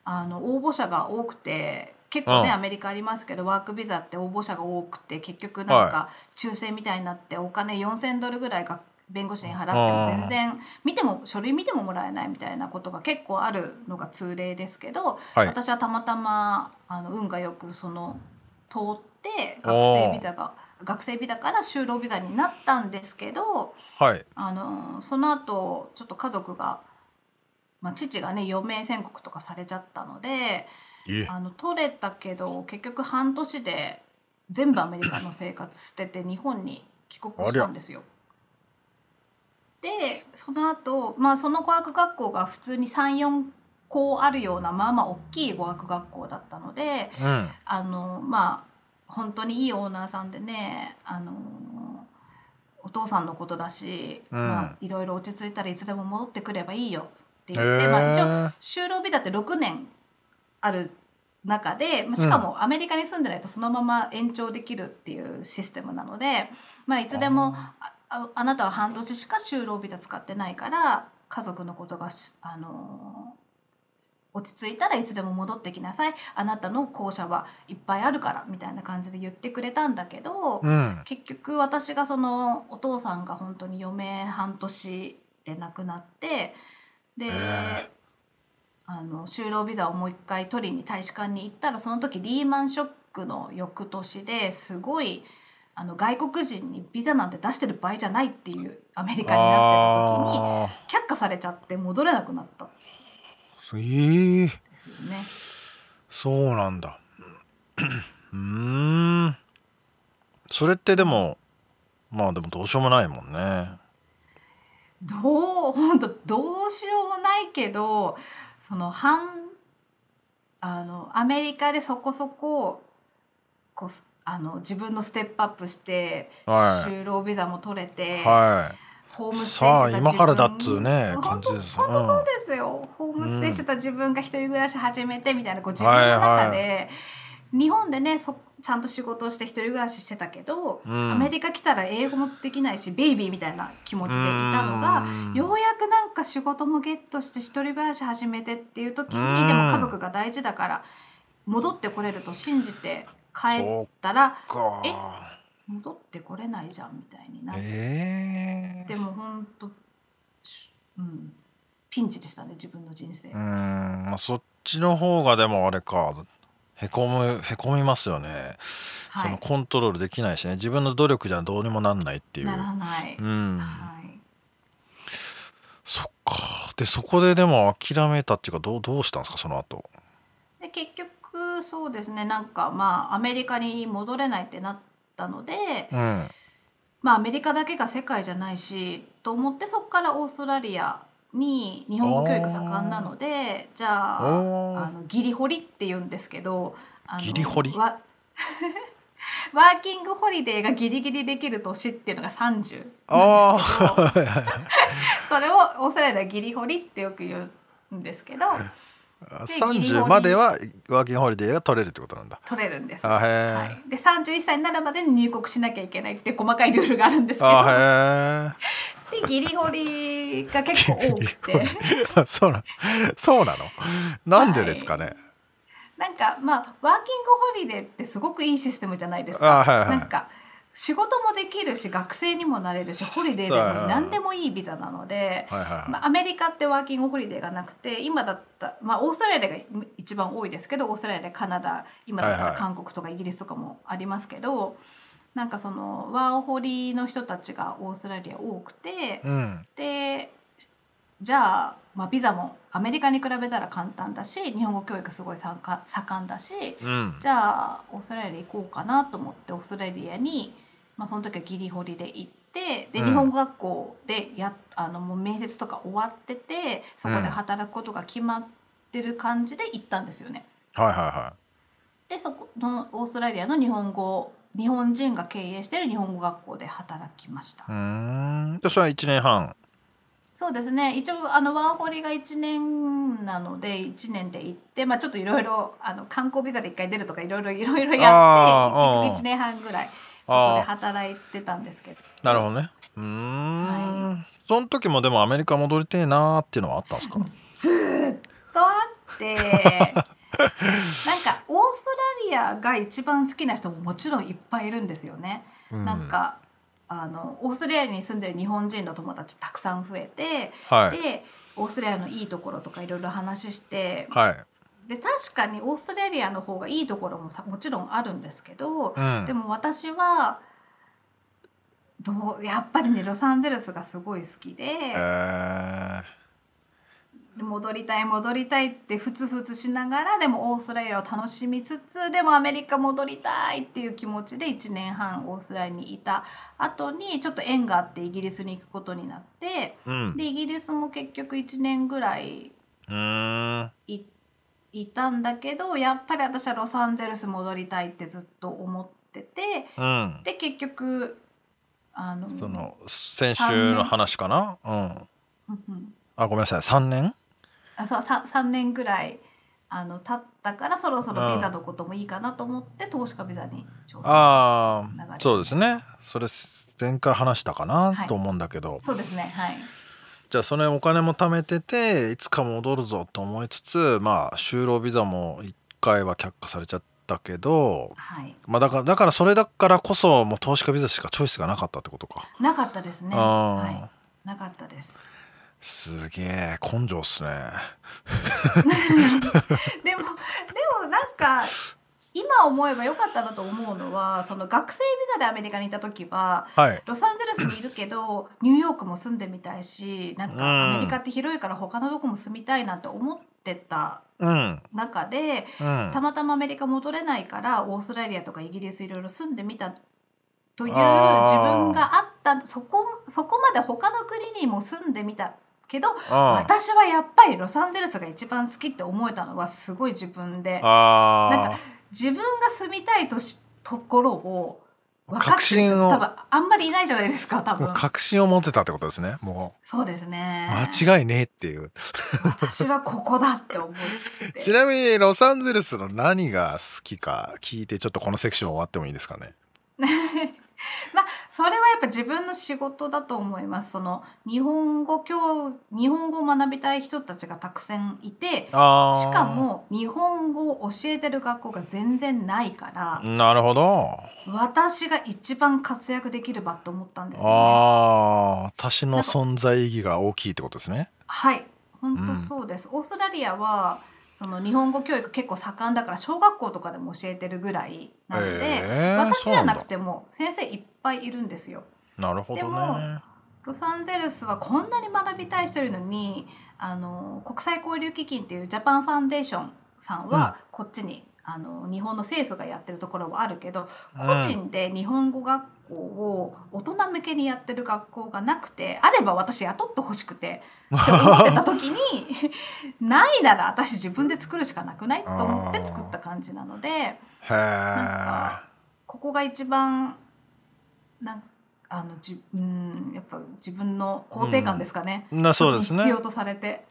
あの応募者が多くて結構ね、うん。アメリカありますけどワークビザって応募者が多くて結局なんかは抽選みたいになってお金4,000ドルぐらいが弁護士に払っても全然見ても書類見てももらえないみたいなことが結構あるのが通例ですけど、はい。私はたまたまあの運がよくその通って学生ビザが学生ビザから就労ビザになったんですけどはい。あのその後ちょっと家族が、まあ、父がね余命宣告とかされちゃったのでえあの取れたけど結局半年で全部アメリカの生活捨てて日本に帰国したんですよ。でその後、まあその語学学校が普通に34校あるようなまあまあ大きい語学学校だったのでうん。あのまあ本当にいいオーナーさんでねあのお父さんのことだし、うん。まあ、いろいろ落ち着いたらいつでも戻ってくればいいよってへ言って、まあ、一応ー。就労ビザって6年ある中で、まあ、しかもアメリカに住んでないとそのまま延長できるっていうシステムなので、まあ、いつでもあああなたは半年しか就労ビザ使ってないから家族のことがし、あのー落ち着いたらいつでも戻ってきなさい。あなたの校舎はいっぱいあるからみたいな感じで言ってくれたんだけど、うん。結局私がそのお父さんが本当に余命半年で亡くなってで、へあの就労ビザをもう一回取りに大使館に行ったらその時リーマンショックの翌年ですごいあの外国人にビザなんて出してる場合じゃないっていうアメリカになってた時にあ却下されちゃって戻れなくなった。ええですよね。そうなんだ。うーん。それってでもまあでもどうしようもないもんね。どう本当どうしようもないけどその半あのアメリカでそこそここうあの自分のステップアップして、はい。就労ビザも取れて、はホームステイしてた今からだっつうね感じです、本当そうですよ、ホームステイしてた自分が一人暮らし始めてみたいなこう自分の中で、はいはい、日本でねそちゃんと仕事をして一人暮らししてたけど、うん、アメリカ来たら英語もできないしベイビーみたいな気持ちでいたのがようやくなんか仕事もゲットして一人暮らし始めてっていう時にでも家族が大事だから戻ってこれると信じて帰ったらえ戻ってこれないじゃんみたいになって、えー、でも本当うん。ピンチでしたね自分の人生。うん。まあそっちの方がでもあれかへこむへこみますよね、はい、そのコントロールできないしね。自分の努力じゃどうにもなんないっていう。ならない。うん、はい、そっか。でそこででも諦めたっていうかどうどうしたんですかその後？で結局そうですね。なんかまあアメリカに戻れないってなったので、うん、まあアメリカだけが世界じゃないしと思ってそこからオーストラリアに日本語教育盛んなのでじゃああのギリホリって言うんですけどギリホリ？ワ ワーキングホリデーがギリギリできる年っていうのが30なんですけどそれをオーストラリアではギリホリってよく言うんですけど30まではワーキングホリデーが取れるってことなんだ。取れるんです、はい、で31歳になるまでに入国しなきゃいけないって細かいルールがあるんですけど。でギリホリが結構多くて。そうなそうなの？なんでですかね、はい、なんかまあワーキングホリデーってすごくいいシステムじゃないですか、はいはい、なんか仕事もできるし学生にもなれるしホリデーでも何でもいいビザなので、まあ、アメリカってワーキングホリデーがなくて今だった、まあ、オーストラリアが一番多いですけどオーストラリアカナダ今だったら韓国とかイギリスとかもありますけど、なんかそのワーホリの人たちがオーストラリア多くて、うん、でじゃあ、まあ、ビザもアメリカに比べたら簡単だし日本語教育すごい盛んだし、うん、じゃあオーストラリア行こうかなと思ってオーストラリアに。まあ、その時はギリホリで行ってで、日本語学校でやあのもう面接とか終わっててそこで働くことが決まってる感じで行ったんですよね。はいはいはい、でそこのオーストラリアの日本語日本人が経営してる日本語学校で働きました。うん。でそれは1年半。そうですね。一応あのワーホリが1年なので1年で行って、まあ、ちょっといろいろ観光ビザで1回出るとかいろいろいろいろやって結局1年半ぐらいそこで働いてたんですけど。なるほどね。うん、はい、その時もでもアメリカ戻りてえなーっていうのはあったんですか？ずっとあって。なんかオーストラリアが一番好きな人ももちろんいっぱいいるんですよね。うん、なんかあのオーストラリアに住んでる日本人の友達たくさん増えて、はい、でオーストラリアのいいところとかいろいろ話して、はい、で確かにオーストラリアの方がいいところももちろんあるんですけど、うん、でも私はどうやっぱりねロサンゼルスがすごい好きで、えー、戻りたい戻りたいってふつふつしながらでもオーストラリアを楽しみつつでもアメリカ戻りたいっていう気持ちで1年半オーストラリアにいた後にちょっと縁があってイギリスに行くことになって、うん、でイギリスも結局1年ぐらい行って。いたんだけどやっぱり私はロサンゼルス戻りたいってずっと思ってて、うん、で結局あのその先週の話かな？うん、うんあごめんなさい。3年？あそう 3, 3年ぐらいあの経ったからそろそろビザのこともいいかなと思って、うん、投資家ビザに挑戦ああそうですね。それ前回話したかな、はい、と思うんだけど。そうですね。はいじゃあそのお金も貯めてていつか戻るぞと思いつつまあ就労ビザも1回は却下されちゃったけど、はい、まあだからだからそれだからこそもう投資家ビザしかチョイスがなかったってことか。なかったですね。はい。なかったです。すげえ根性っすね。でもでもなんか今思えばよかったなと思うのはその学生ビザでアメリカにいた時は、はい、ロサンゼルスにいるけどニューヨークも住んでみたいしなんかアメリカって広いから他のとこも住みたいなって思ってた中で、うん。うん、たまたまアメリカ戻れないからオーストラリアとかイギリスいろいろ住んでみたという自分があったそこそこまで他の国にも住んでみたけど私はやっぱりロサンゼルスが一番好きって思えたのはすごい自分で。なんか自分が住みたいとところを分かってる人多分あんまりいないじゃないですか多分。確信を持ってたってことですね。もうそうですね。間違いねえっていう。私はここだって思って。ちなみにロサンゼルスの何が好きか聞いてちょっとこのセクション終わってもいいですかね？まあそれはやっぱ自分の仕事だと思います。その日本語教日本語を学びたい人たちがたくさんいてしかも日本語を教えてる学校が全然ないからなるほど。私が一番活躍できる場と思ったんですよ、ね、ああ私の存在意義が大きいってことですね。はい。本当そうです、うん、オーストラリアはその日本語教育結構盛んだから小学校とかでも教えてるぐらいなので、えー、私じゃなくても先生いっぱいいるんですよ。なるほど、ね、でもロサンゼルスはこんなに学びたい人いるのにあの国際交流基金っていうジャパンファンデーションさんはこっちにあの日本の政府がやってるところはあるけど個人で日本語学校を大人向けにやってる学校がなくてあれば私雇ってほしくて って思ってた時にないなら私自分で作るしかなくないと思って作った感じなのでなんかここが一番なんあのじうんやっぱ自分の肯定感ですかね、うん、そうですね。必要とされて。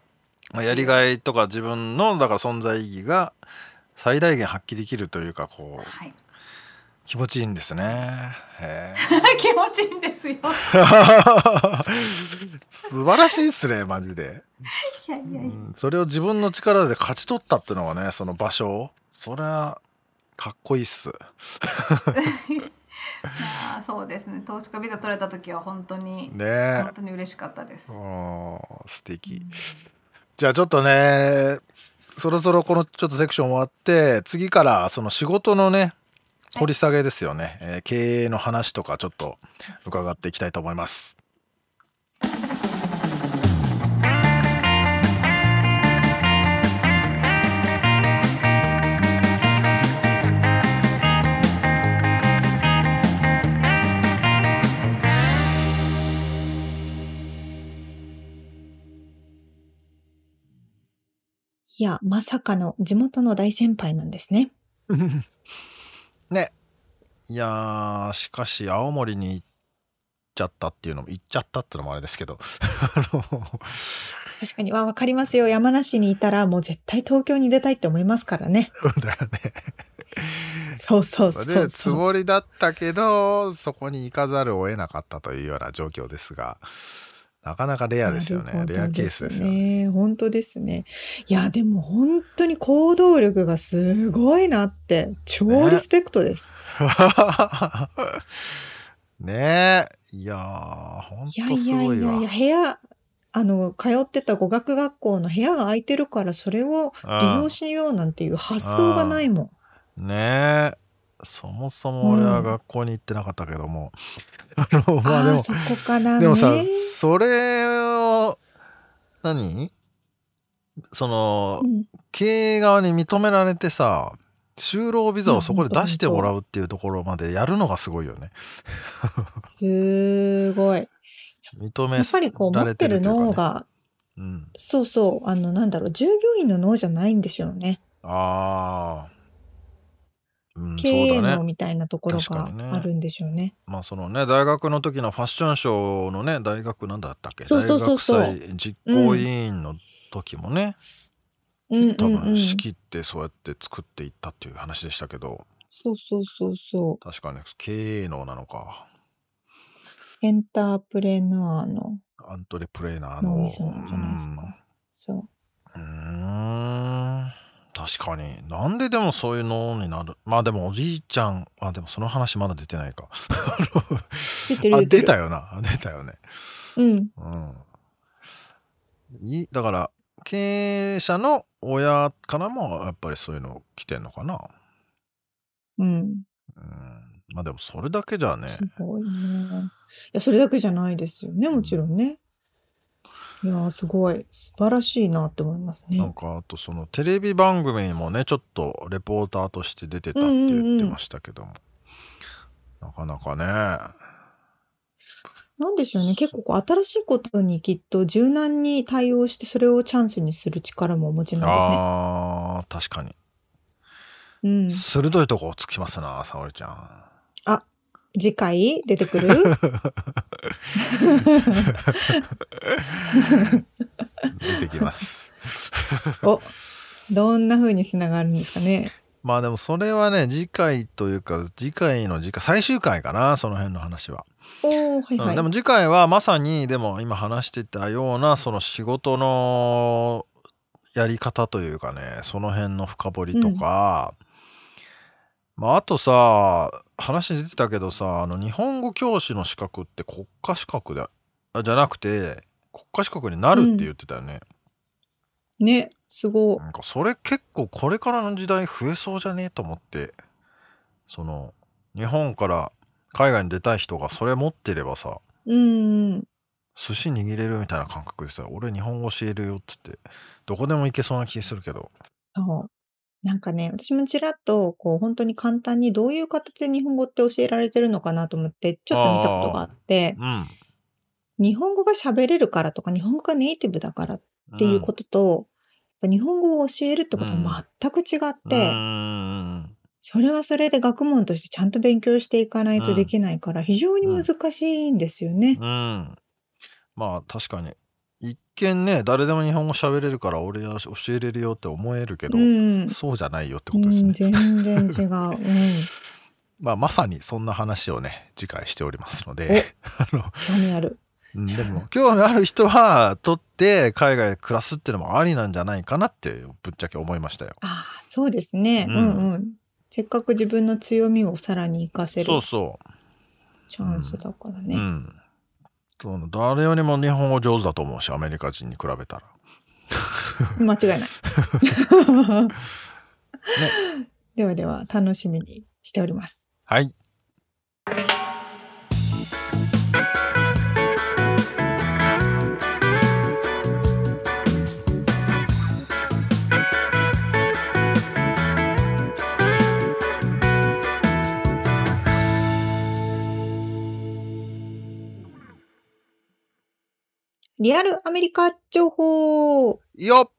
やりがいとか自分のだから存在意義が最大限発揮できるというかこう、はい、気持ちいいんですね。気持ちいいんですよ。素晴らしいっすねマジで。いやいやいや、うん、それを自分の力で勝ち取ったっていうのはねその場所それはかっこいいっす。あそうですね投資家ビザ取れた時は本当にね本当に嬉しかったです。素敵、うん、じゃあちょっとねそろそろこのちょっとセクション終わって次からその仕事のね掘り下げですよね、えー、経営の話とかちょっと伺っていきたいと思います。いや、まさかの地元の大先輩なんですね。ね。いやしかし青森に行っちゃったっていうのも行っちゃったっていうのもあれですけど 確かに、わ、わかりますよ。山梨にいたらもう絶対東京に出たいって思いますからね。そうだよね。そうそうそうそう。つもりだったけど、そこに行かざるを得なかったというような状況ですが。なかなかレアですよね。レアケースですよね。本当ですね。いや、でも本当に行動力がすごいなって、超リスペクトです。ね え。いやー、本当すごいわ。いやいやいや、部屋、あの、通ってた語学学校の部屋が空いてるから、それを利用しようなんていう発想がないもん。ねえ。そもそも俺は学校に行ってなかったけども、あのまあでもそこからねでもさそれを何？その、うん、経営側に認められてさ就労ビザをそこで出してもらうっていうところまでやるのがすごいよね。すごい。認めやっぱりこう持ってる脳が、うん、そうそうあのなんだろう従業員の脳じゃないんでしょうね。ああ。経営能みたいなところがあるんでしょうね。まあそのね大学の時のファッションショーのね大学なんだったっけ？そうそうそうそう。大学祭実行委員の時もね、うん、多分仕切ってそうやって作っていったっていう話でしたけど、そうそうそうそう。確かに経営能なのか。エンタープレヌアーの。アントレプレーナーの。じゃないですか、そう。うん確かに。なんででもそういうのになる？まあでもおじいちゃん、あ、でもその話まだ出てないか。出てる 出出たよな。出たよね。うん。うん。いだから、経営者の親からもやっぱりそういうの来てんのかな。うん。うんまあでもそれだけじゃね。すごいね。いや、それだけじゃないですよね、もちろんね。いやすごい素晴らしいなって思いますね。なんかあとそのテレビ番組にもねちょっとレポーターとして出てたって言ってましたけども、なかなかねなんでしょうね結構こう新しいことにきっと柔軟に対応してそれをチャンスにする力もお持ちなんですね。あー確かに、うん、鋭いとこをつきますな沙織ちゃん。あ次回出てくる？出てきます。お、どんな風につながるんですかね？まあでもそれはね、次回というか、次回の次回、最終回かな、その辺の話は。おー、はいはい。うんでも次回はまさに、でも今話してたような、その仕事のやり方というかね、その辺の深掘りとか、まああとさ、話出てたけどさ、あの日本語教師の資格って国家資格で、あじゃなくて、国家資格になるって言ってたよね。ね、すごなんかそれ結構これからの時代増えそうじゃねえと思ってその日本から海外に出たい人がそれ持ってればさい。うん。寿司握れるみたいな感覚でさ俺日本語教えるよっつってどこでも行けそうな気するけどそう。なんかね、私もちらっと、こう、本当に簡単にどういう形で日本語って教えられてるのかなと思って、ちょっと見たことがあって、うん。日本語が喋れるからとか、日本語がネイティブだからっていうことと、やっぱ日本語を教えるってことは全く違っうて、ん。それはそれで学問としてちゃんと勉強していかないとできないから、非常に難しいんですよね。うん。まあ確かに。一見ね誰でも日本語喋れるから俺は教えれるよって思えるけど、うん。そうじゃないよってうん、ことですね、全然違う。うん。まあまさにそんな話をね次回しておりますので あの興味ある。うんでも興味ある人は取って海外で暮らすっていうのもありなんじゃないかなってぶっちゃけ思いましたよ。ああ、そうですね。ううんんうん。せっかく自分の強みをさらに活かせるそうそチャンスだからう。ね。うん。その誰よりも日本語上手だと思うしアメリカ人に比べたら。間違いない。ではでは、楽しみにしております。はい。リアルアメリカ情報よっ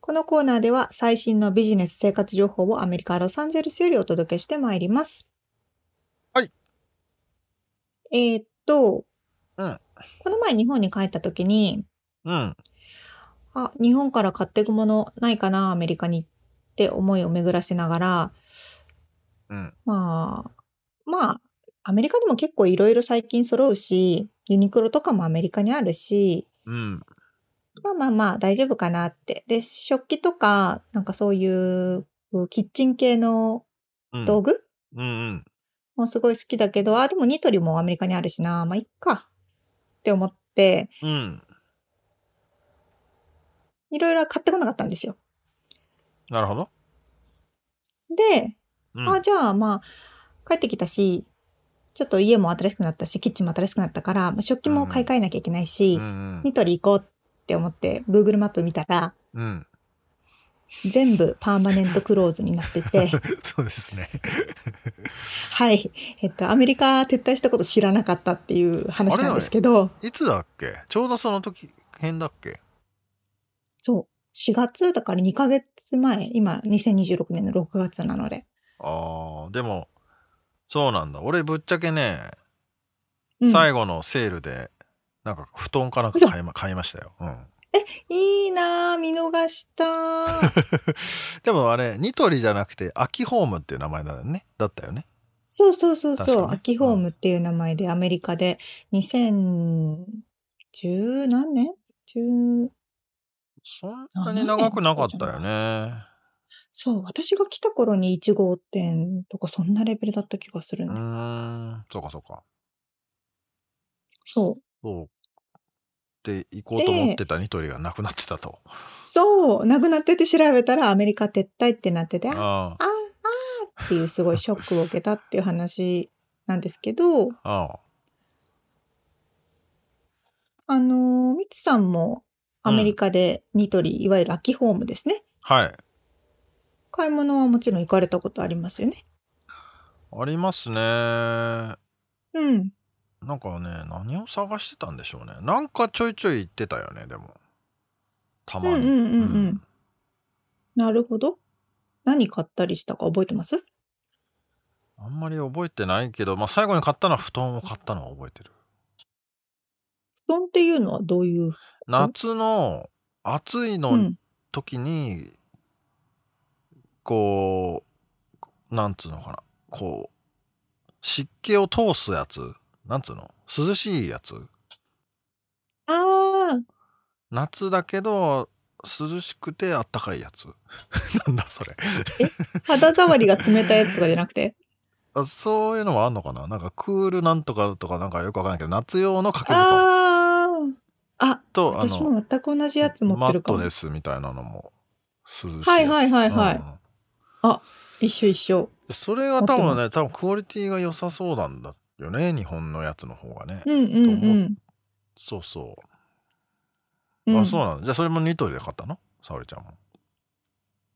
このコーナーでは最新のビジネス生活情報をアメリカ・ロサンゼルスよりお届けしてまいります。はい。えーっと、うんこの前日本に帰った時に、うん。あ、日本から買っていくものないかな、アメリカにって思いを巡らせながら、うん。まあ、まあ、アメリカでも結構いろいろ最近揃うし、ユニクロとかもアメリカにあるし、うん。まあまあまあ大丈夫かなって。で、食器とか、なんかそういうキッチン系のうん。道具うんうん。もすごい好きだけど、あ、でもニトリもアメリカにあるしな、まあいっかって思って、うん。いろいろ買ってこなかったんですよ。なるほど。で、うん。あ、じゃあまあ、帰ってきたし、ちょっと家も新しくなったし、キッチンも新しくなったから、まあ、食器も買い替えなきゃいけないし、うんうんニトリ行こうって思って、Google マップ見たら、うん。全部パーマネントクローズになってて、そうですね。はい。えっと、アメリカ撤退したこと知らなかったっていう話なんですけど、いつだっけ？ちょうどその時変だっけ？そう。4月だから2ヶ月前、今2026年の6月なので。ああ、でも、そうなんだ。俺ぶっちゃけね、うん、最後のセールで、なんか布団かなんか嘘買いま買いましたよ。うん。いいなぁ、見逃したー でもあれ、ニトリじゃなくて、秋ホームっていう名前だよね。だったよね。そうそうそうそう、ね秋ホームっていう名前でアメリカで2010何年 ?10 そんなに長くなかったよね。そう、私が来た頃に1号店とかそんなレベルだった気がするうーね。ん、そうかそうか。そう。そう。で、行こうと思ってたニトリがなくなってたと。そう、なくなってて調べたらアメリカ撤退ってなってて、あああああっていうすごいショックを受けたっていう話なんですけど、あ、ああ。あのー、みつさんもアメリカでニトリ、いわゆる秋ホームですね。はい。買い物はもちろん行かれたことありますよね？ありますね。うん。なんかね、何を探してたんでしょうね。なんかちょいちょい行ってたよね、でも。たまに。うんうんうんうんなるほど。何買ったりしたか覚えてます？あんまり覚えてないけど、まあ、最後に買ったのは布団を買ったのは覚えてる。布団っていうのはどういう夏の暑いうのん。時に、こう、なんつうのかな、こう、湿気を通すやつ、なんつうの、涼しいやつ？ああ、夏だけど、涼しくてあったかいやつ。なんだそれ。肌触りが冷たいやつとかじゃなくて？あそういうのもあんのかな？なんかクールなんとかとかなんかよくわかんないけど、夏用の掛け布団ああ。あ、と、あ私の、も全く同じやつ持ってるかもマット。レスみたいなのも涼しい。はいはいはいはいうん一緒一緒。でそれが多分ね、多分クオリティが良さそうなんだよね、日本のやつの方がね。うんうんうん。そうそう。うんあ、そうなんだ。じゃあそれもニトリで買ったの？沙織ちゃんも。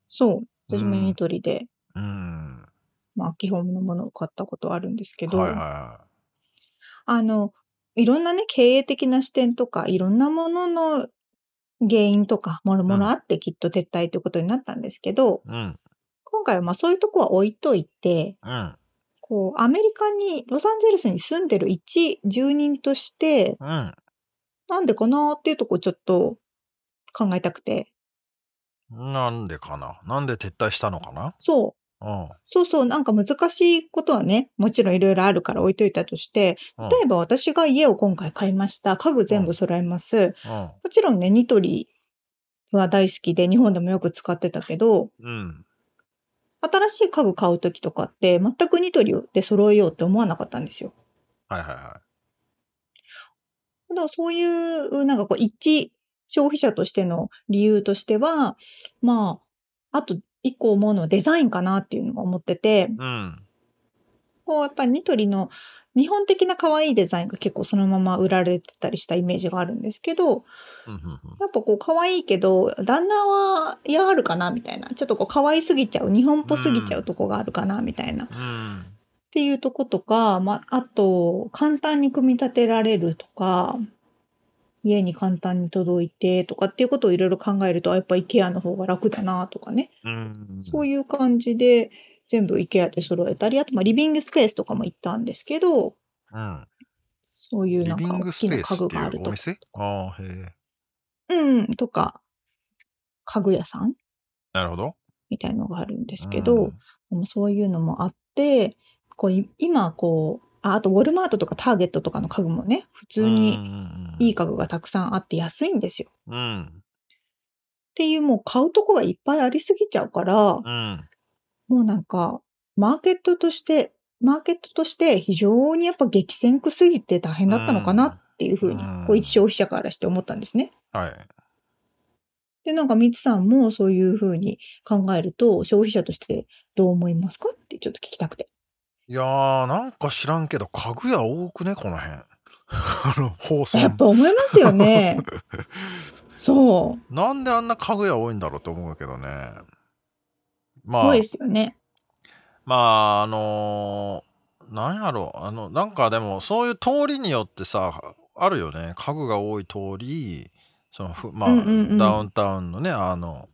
そう。私もニトリで、うん。まあ、秋ホームのものを買ったことあるんですけど、はいはいはあの、いろんなね、経営的な視点とか、いろんなものの原因とか、もろもろあってきっと撤退ということになったんですけど、い。うん。今回はまあそういうとこは置いといて、うん。こう、アメリカに、ロサンゼルスに住んでる一住人として、うん。なんでかなっていうとこをちょっと考えたくて。なんでかな？なんで撤退したのかな？そう。うん。そうそう、なんか難しいことはね、もちろんいろいろあるから置いといたとして、うん例えば私が家を今回買いました。家具全部揃えます。うん。もちろんね、ニトリは大好きで、日本でもよく使ってたけど、うん。新しい家具買うときとかって、全くニトリで揃えようって思わなかったんですよ。はいはいはだからそういう、なんかこう、一消費者としての理由としては、まあ、あと一個思うのはデザインかなっていうのが思ってて、い。うん。こう、やっぱりニトリの日本的な可愛いデザインが結構そのまま売られてたりしたイメージがあるんですけど、やっぱこう可愛いけど、旦那は嫌がるかなみたいな。ちょっとこう可愛すぎちゃう、日本っぽすぎちゃうとこがあるかなみたいな。っうん。ていうとことか、まあ、あと、簡単に組み立てられるとか、家に簡単に届いてとかっていうことをいろいろ考えると、あやっぱ IKEA の方が楽だなとかね。うん。そういう感じで全部 IKEA で揃えたり、あとまあリビングスペースとかも行ったんですけど、うん。そういうなんか大きな家具があると。ああ、へえ。うん、とか、家具屋さん？なるほど。みたいのがあるんですけど、うんそういうのもあって、こうい今こう、ああとウォルマートとかターゲットとかの家具もね、普通にいい家具がたくさんあって安いんですよ。っうん。うん。ていうもう買うとこがいっぱいありすぎちゃうから、うん。もうなんか、マーケットとして、マーケットとして非常にやっぱ激戦区すぎて大変だったのかなっていうふうにうん、こう一消費者からして思ったんですね。はい。で、なんかミツさんもそういうふうに考えると、消費者としてどう思いますかってちょっと聞きたくて。いやー、なんか知らんけど、家具屋多くね、この辺。あの、放送。やっぱ思いますよね。そう。なんであんな家具屋多いんだろうと思うけどね。まあ。ですよね。まあ、あのーなんやろう、あの、なんかでも、そういう通りによってさ、あるよね。家具が多い通り、その、ふまあ、うんうんうん。ダウンタウンのね、あの、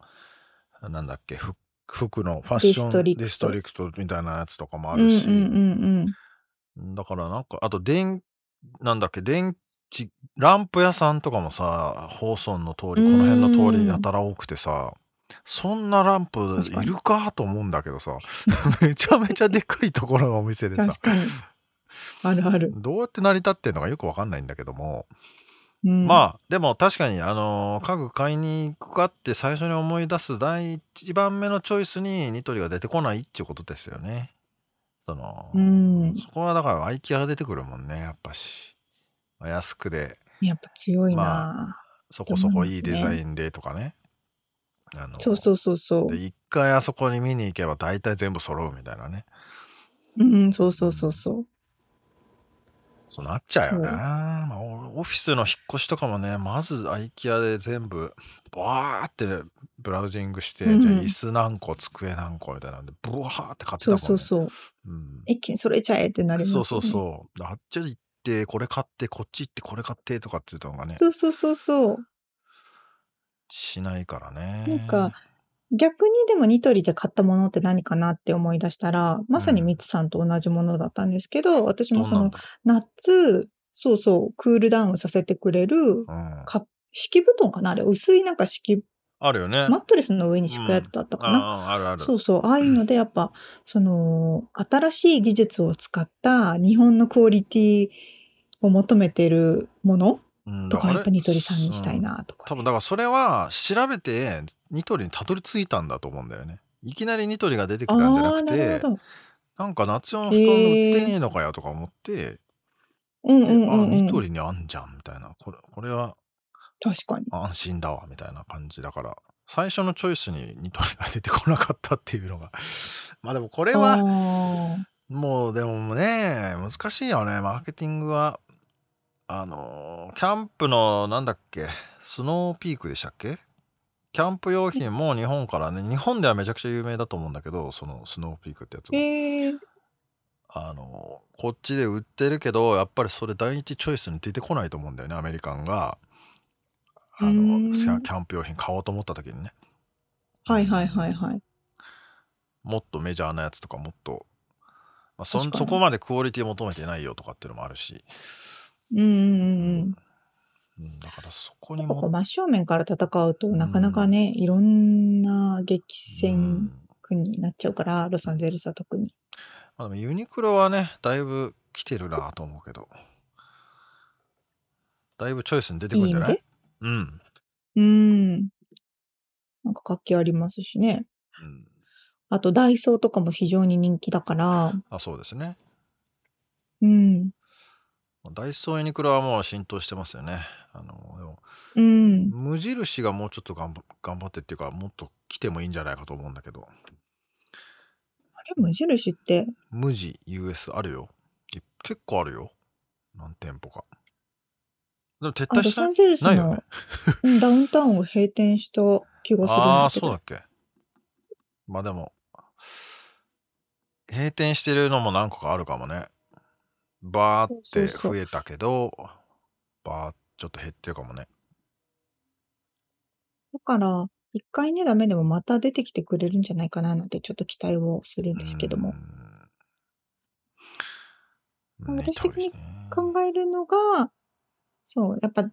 なんだっけ、ふ服の Fashion District。District みたいなやつとかもあうんうんるし、うんだからなんか、あと電、なんだっけ、電池、ランプ屋さんとかもさ、放送の通り、この辺の通りやたら多くてさ、そんなランプいるかと思うんだけどさ、めちゃめちゃでかいところのお店でうん。さ。あるある。どうやって成り立ってんのかよくわかんないんだけども、うん、まあ、でも確かに、あのー家具買いに行くかって最初に思い出す第一番目のチョイスにニトリが出てこないっていうことですよね。その、うん。そこはだから、 IKEAが出てくるもんね、やっぱし。まあ安くで、やっぱ強いな、まそこそこいいデザインでとかね。あのそうそうそうそうで、。一回あそこに見に行けば大体全部揃うみたいなね。うん、そうそうそうそう。そうなっちゃうよな。そうまあ、オオフィスの引っ越しとかもね、まず IKEAで全部、バーってブラウジングして、うんじゃあ椅子何個、机何個みたいなんで、ブワーって買ってたそもんね。うそうそう。うん一気にそれちゃえってなりますよね。そうそうそう。あっち行って、これ買って、こっち行って、これ買ってとかっていうのがね、そうそうそうそう。しないからね。なんか、逆にでもニトリで買ったものって何かなって思い出したら、まさにミツさんと同じものだったんですけど、私もその夏、そうそう、クールダウンさせてくれる、うん。か敷布団かな？あれ、薄いなんか敷、あるよね。マットレスの上に敷くやつだったかな、ああ、あるある。そうそう、ああいうのでやっぱ、その、新しい技術を使った日本のクオリティを求めてるものうんとか、やっぱニトリさんにうんしたいなとかね、多分だからそれは調べてニトリにたどり着いたんだと思うんだよね。いきなりニトリが出てきたんじゃなくて。なんか夏用の布団売ってねえのかよとか思って、うんであうんうん、うん。ニトリにあんじゃんみたいなこれこれは確かに。安心だわみたいな感じだから最初のチョイスにニトリが出てこなかったっていうのが まあでもこれはもうでもね難しいよねマーケティングはあのキャンプのなんだっけスノーピークでしたっけ？キャンプ用品も日本からね日本ではめちゃくちゃ有名だと思うんだけどそのスノーピークってやつも、え。ー、あのこっちで売ってるけどやっぱりそれ第一チョイスに出てこないと思うんだよねアメリカンが。あのん。キャンプ用品買おうと思った時にね。はいはいはいはい。もっとメジャーなやつとかもっと、まあ、そん確かに。そこまでクオリティ求めてないよとかっていうのもあるし、うんだからそこにも真正面から戦うとなかなかね、いろんな激う戦ん区になっちゃうから、ロサンゼルスは特に。まあ、でもユニクロはねだいぶ来てるなと思うけど。だいぶチョイスに出てくるんじゃない？いうん、うん。なんか活気ありますしね。うん、あとダイソーとかも非常に人気だから、あそうですね。うん。ダイソーユニクロはもう浸透してますよね。あのでもうん。無印がもうちょっと頑張頑張ってっていうかもっと来てもいいんじゃないかと思うんだけど。あれ、無印って、無地 US あるよ。い結構あるよ。何店舗か。でも撤あ、ロ退したサンゼルスのないよね。うんダウンタウンを閉店した気がするんああだけど。そうだっけ。まあでも閉店してるのも何個かあるかもねバーって増えたけどバーちょっと減ってるかもね。だから、一回ね、ダメでもまた出てきてくれるんじゃないかななんてちょっと期待をするんですけども。うん。私的に考えるのが、そう、やっぱ、うん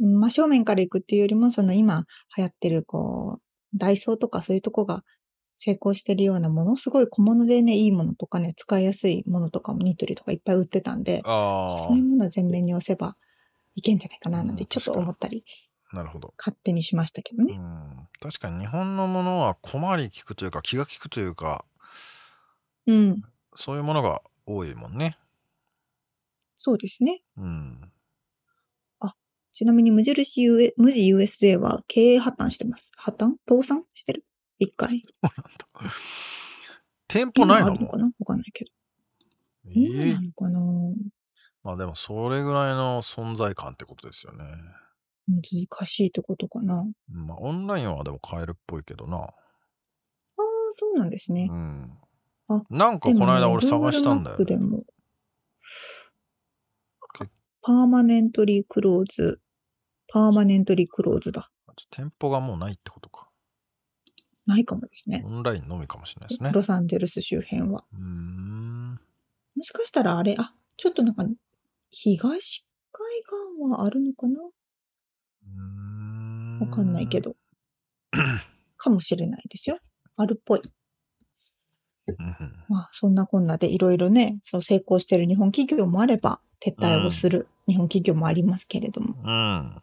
真正面から行くっていうよりも、その今流行ってる、こう、ダイソーとかそういうとこが成功してるようなものすごい小物でね、いいものとかね、使いやすいものとかもニトリとかいっぱい売ってたんで、あそういうものを前面に押せばいけんじゃないかななんてうんちょっと思ったり、あなるほど。勝手にしましたけどね。うん。確かに日本のものは小回り利くというか気が利くというかうん。そういうものが多いもんね。そうですね。うん。ちなみに無印 U、無地 USA は経営破綻してます。破綻？倒産？してる？一回。店舗ないの？あるのかな？わかんないけど。え今えなのかな？まあでもそれぐらいの存在感ってことですよね。難しいってことかな。あまあオンラインはでも買えるっぽいけどな。あ、そうなんですねう。ん。あなんかこの間俺探したんだよ、Google マップでね。もけ、パーマネントリークローズ、パーマネントリークローズだ。店舗がもうないってことか。ないかもですね。オンラインのみかもしれないですね。ロサンゼルス周辺は。うーん。もしかしたらあれ、あ、ちょっとなんか、東海岸はあるのかな？わかんないけ。ど。かもしれないですよ。あるっぽい。うんまあ、そんなこんなでいろいろね、そう成功してる日本企業もあれば、撤退をする日本企業もありますけれども、うん。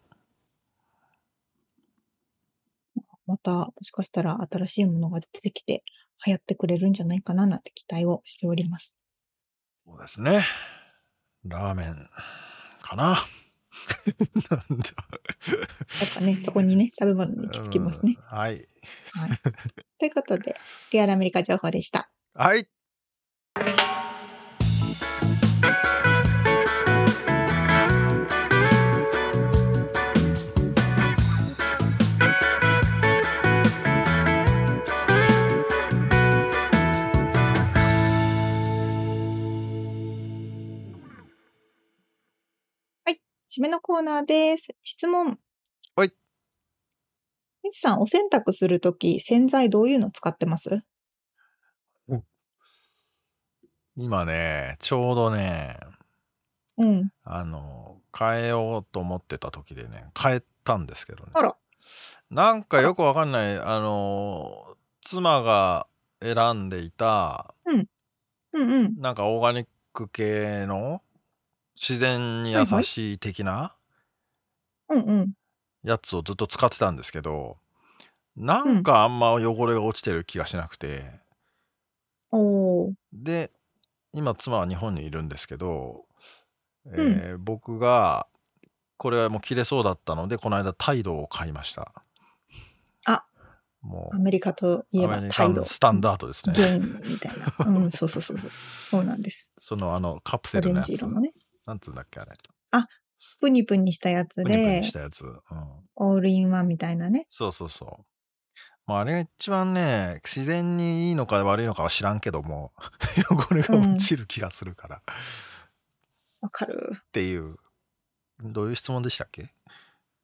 また、もしかしたら新しいものが出てきて、流行ってくれるんじゃないかななんて期待をしております。そうですね。ラーメンかな。なんだ。やっぱね、そこにね、食べ物に行き着きますね。うん。はい。はい。ということで、リアルアメリカ情報でした。はい。締めのコーナーです。質問。はい。えみつさん、お洗濯するとき、洗剤どういうの使ってます？今ね、ちょうどね、うん。あの、変えようと思ってた時でね、変えたんですけどね。あら。なんかよくわかんない、あの、妻が選んでいた、うんうん。なんかオーガニック系の自然に優しい的なうんうん。やつをずっと使ってたんですけど、なんかあんま汚れが落ちてる気がしなくて、おー。で、今妻は日本にいるんですけど、えー僕がこれはもう切れそうだったのでこの間態度を買いましたあもアメリカといえばうアメリカ態度。ンスタンダードですね、ゲームみたいな。うん、そうそうそうそう。そうなんです。そのあのカプセオレンルのやつジ色のね。なんつうんだっけあれ。プニプニしたやつプニプニでし、たやつ、うん、オールインワンみたいなね。そうそうそう。まああれが一番ね自然にいいのか悪いのかは知らんけども 汚れが落ちる気がするから、っわかる。ていう。どういう質問でしたっけ？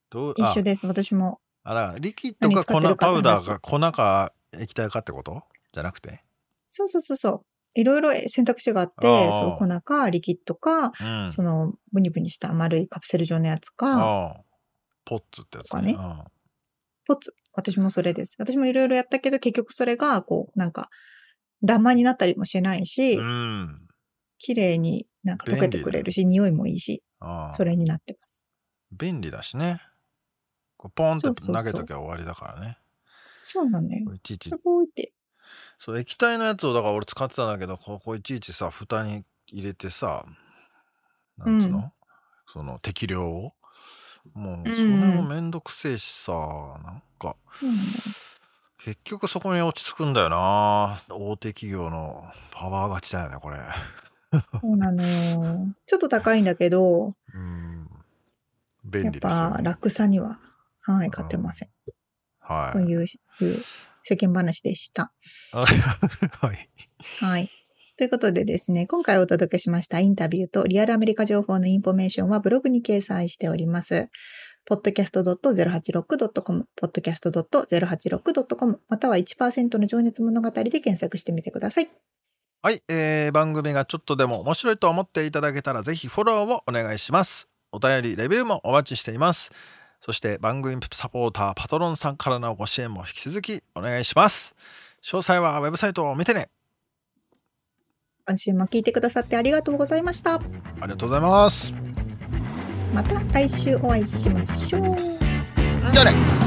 どうあ。一緒です。私も。あらリキッドか粉パウダーか粉か液体かってこと？じゃなくて？そうそうそうそう。いろいろ選択肢があっあて、ーそう、粉か、リキッドか、うんその、ブニブニした丸いカプセル状のやつか、ポッツってやつねうんポツ。私もそれです。私もいろいろやったけど、結局それが、こう、なんか、ダマになったりもしないし、うん。綺麗になんか溶けてくれるし、匂いもいいし、それになってます。便利だしね。こうポンって投げときゃ終わりだからね。そうなんだよちいちす、ごいって。そう、液体のやつをだから俺使ってたんだけど、ここいちいちさ、蓋に入れてさ、なんつうの、うんその適量を。もう、うんそれもめんどくせえしさ、なんか、そうなん。結局そこに落ち着くんだよな。大手企業のパワー勝ちだよね、これ。そうなのよ。ちょっと高いんだけど、うん。便やっ利ですよ、ぱ楽さには、はい、勝てません。はい。という世間話でした。はい。はい。ということでですね、今回お届けしましたインタビューとリアルアメリカ情報のインフォメーションはブログに掲載しております。podcast.086.com、podcast.086.com、または1%の情熱物語で検索してみてください。はい、えー番組がちょっとでも面白いと思っていただけたらぜひフォローをお願いします。お便り、レビューもお待ちしています。そして番組サポーター、パトロンさんからのご支援も引き続きお願いします。詳細はウェブサイトを見てね。今週も聞いてくださってありがとうございました。ありがとうございます。また来週お会いしましょう。じゃあね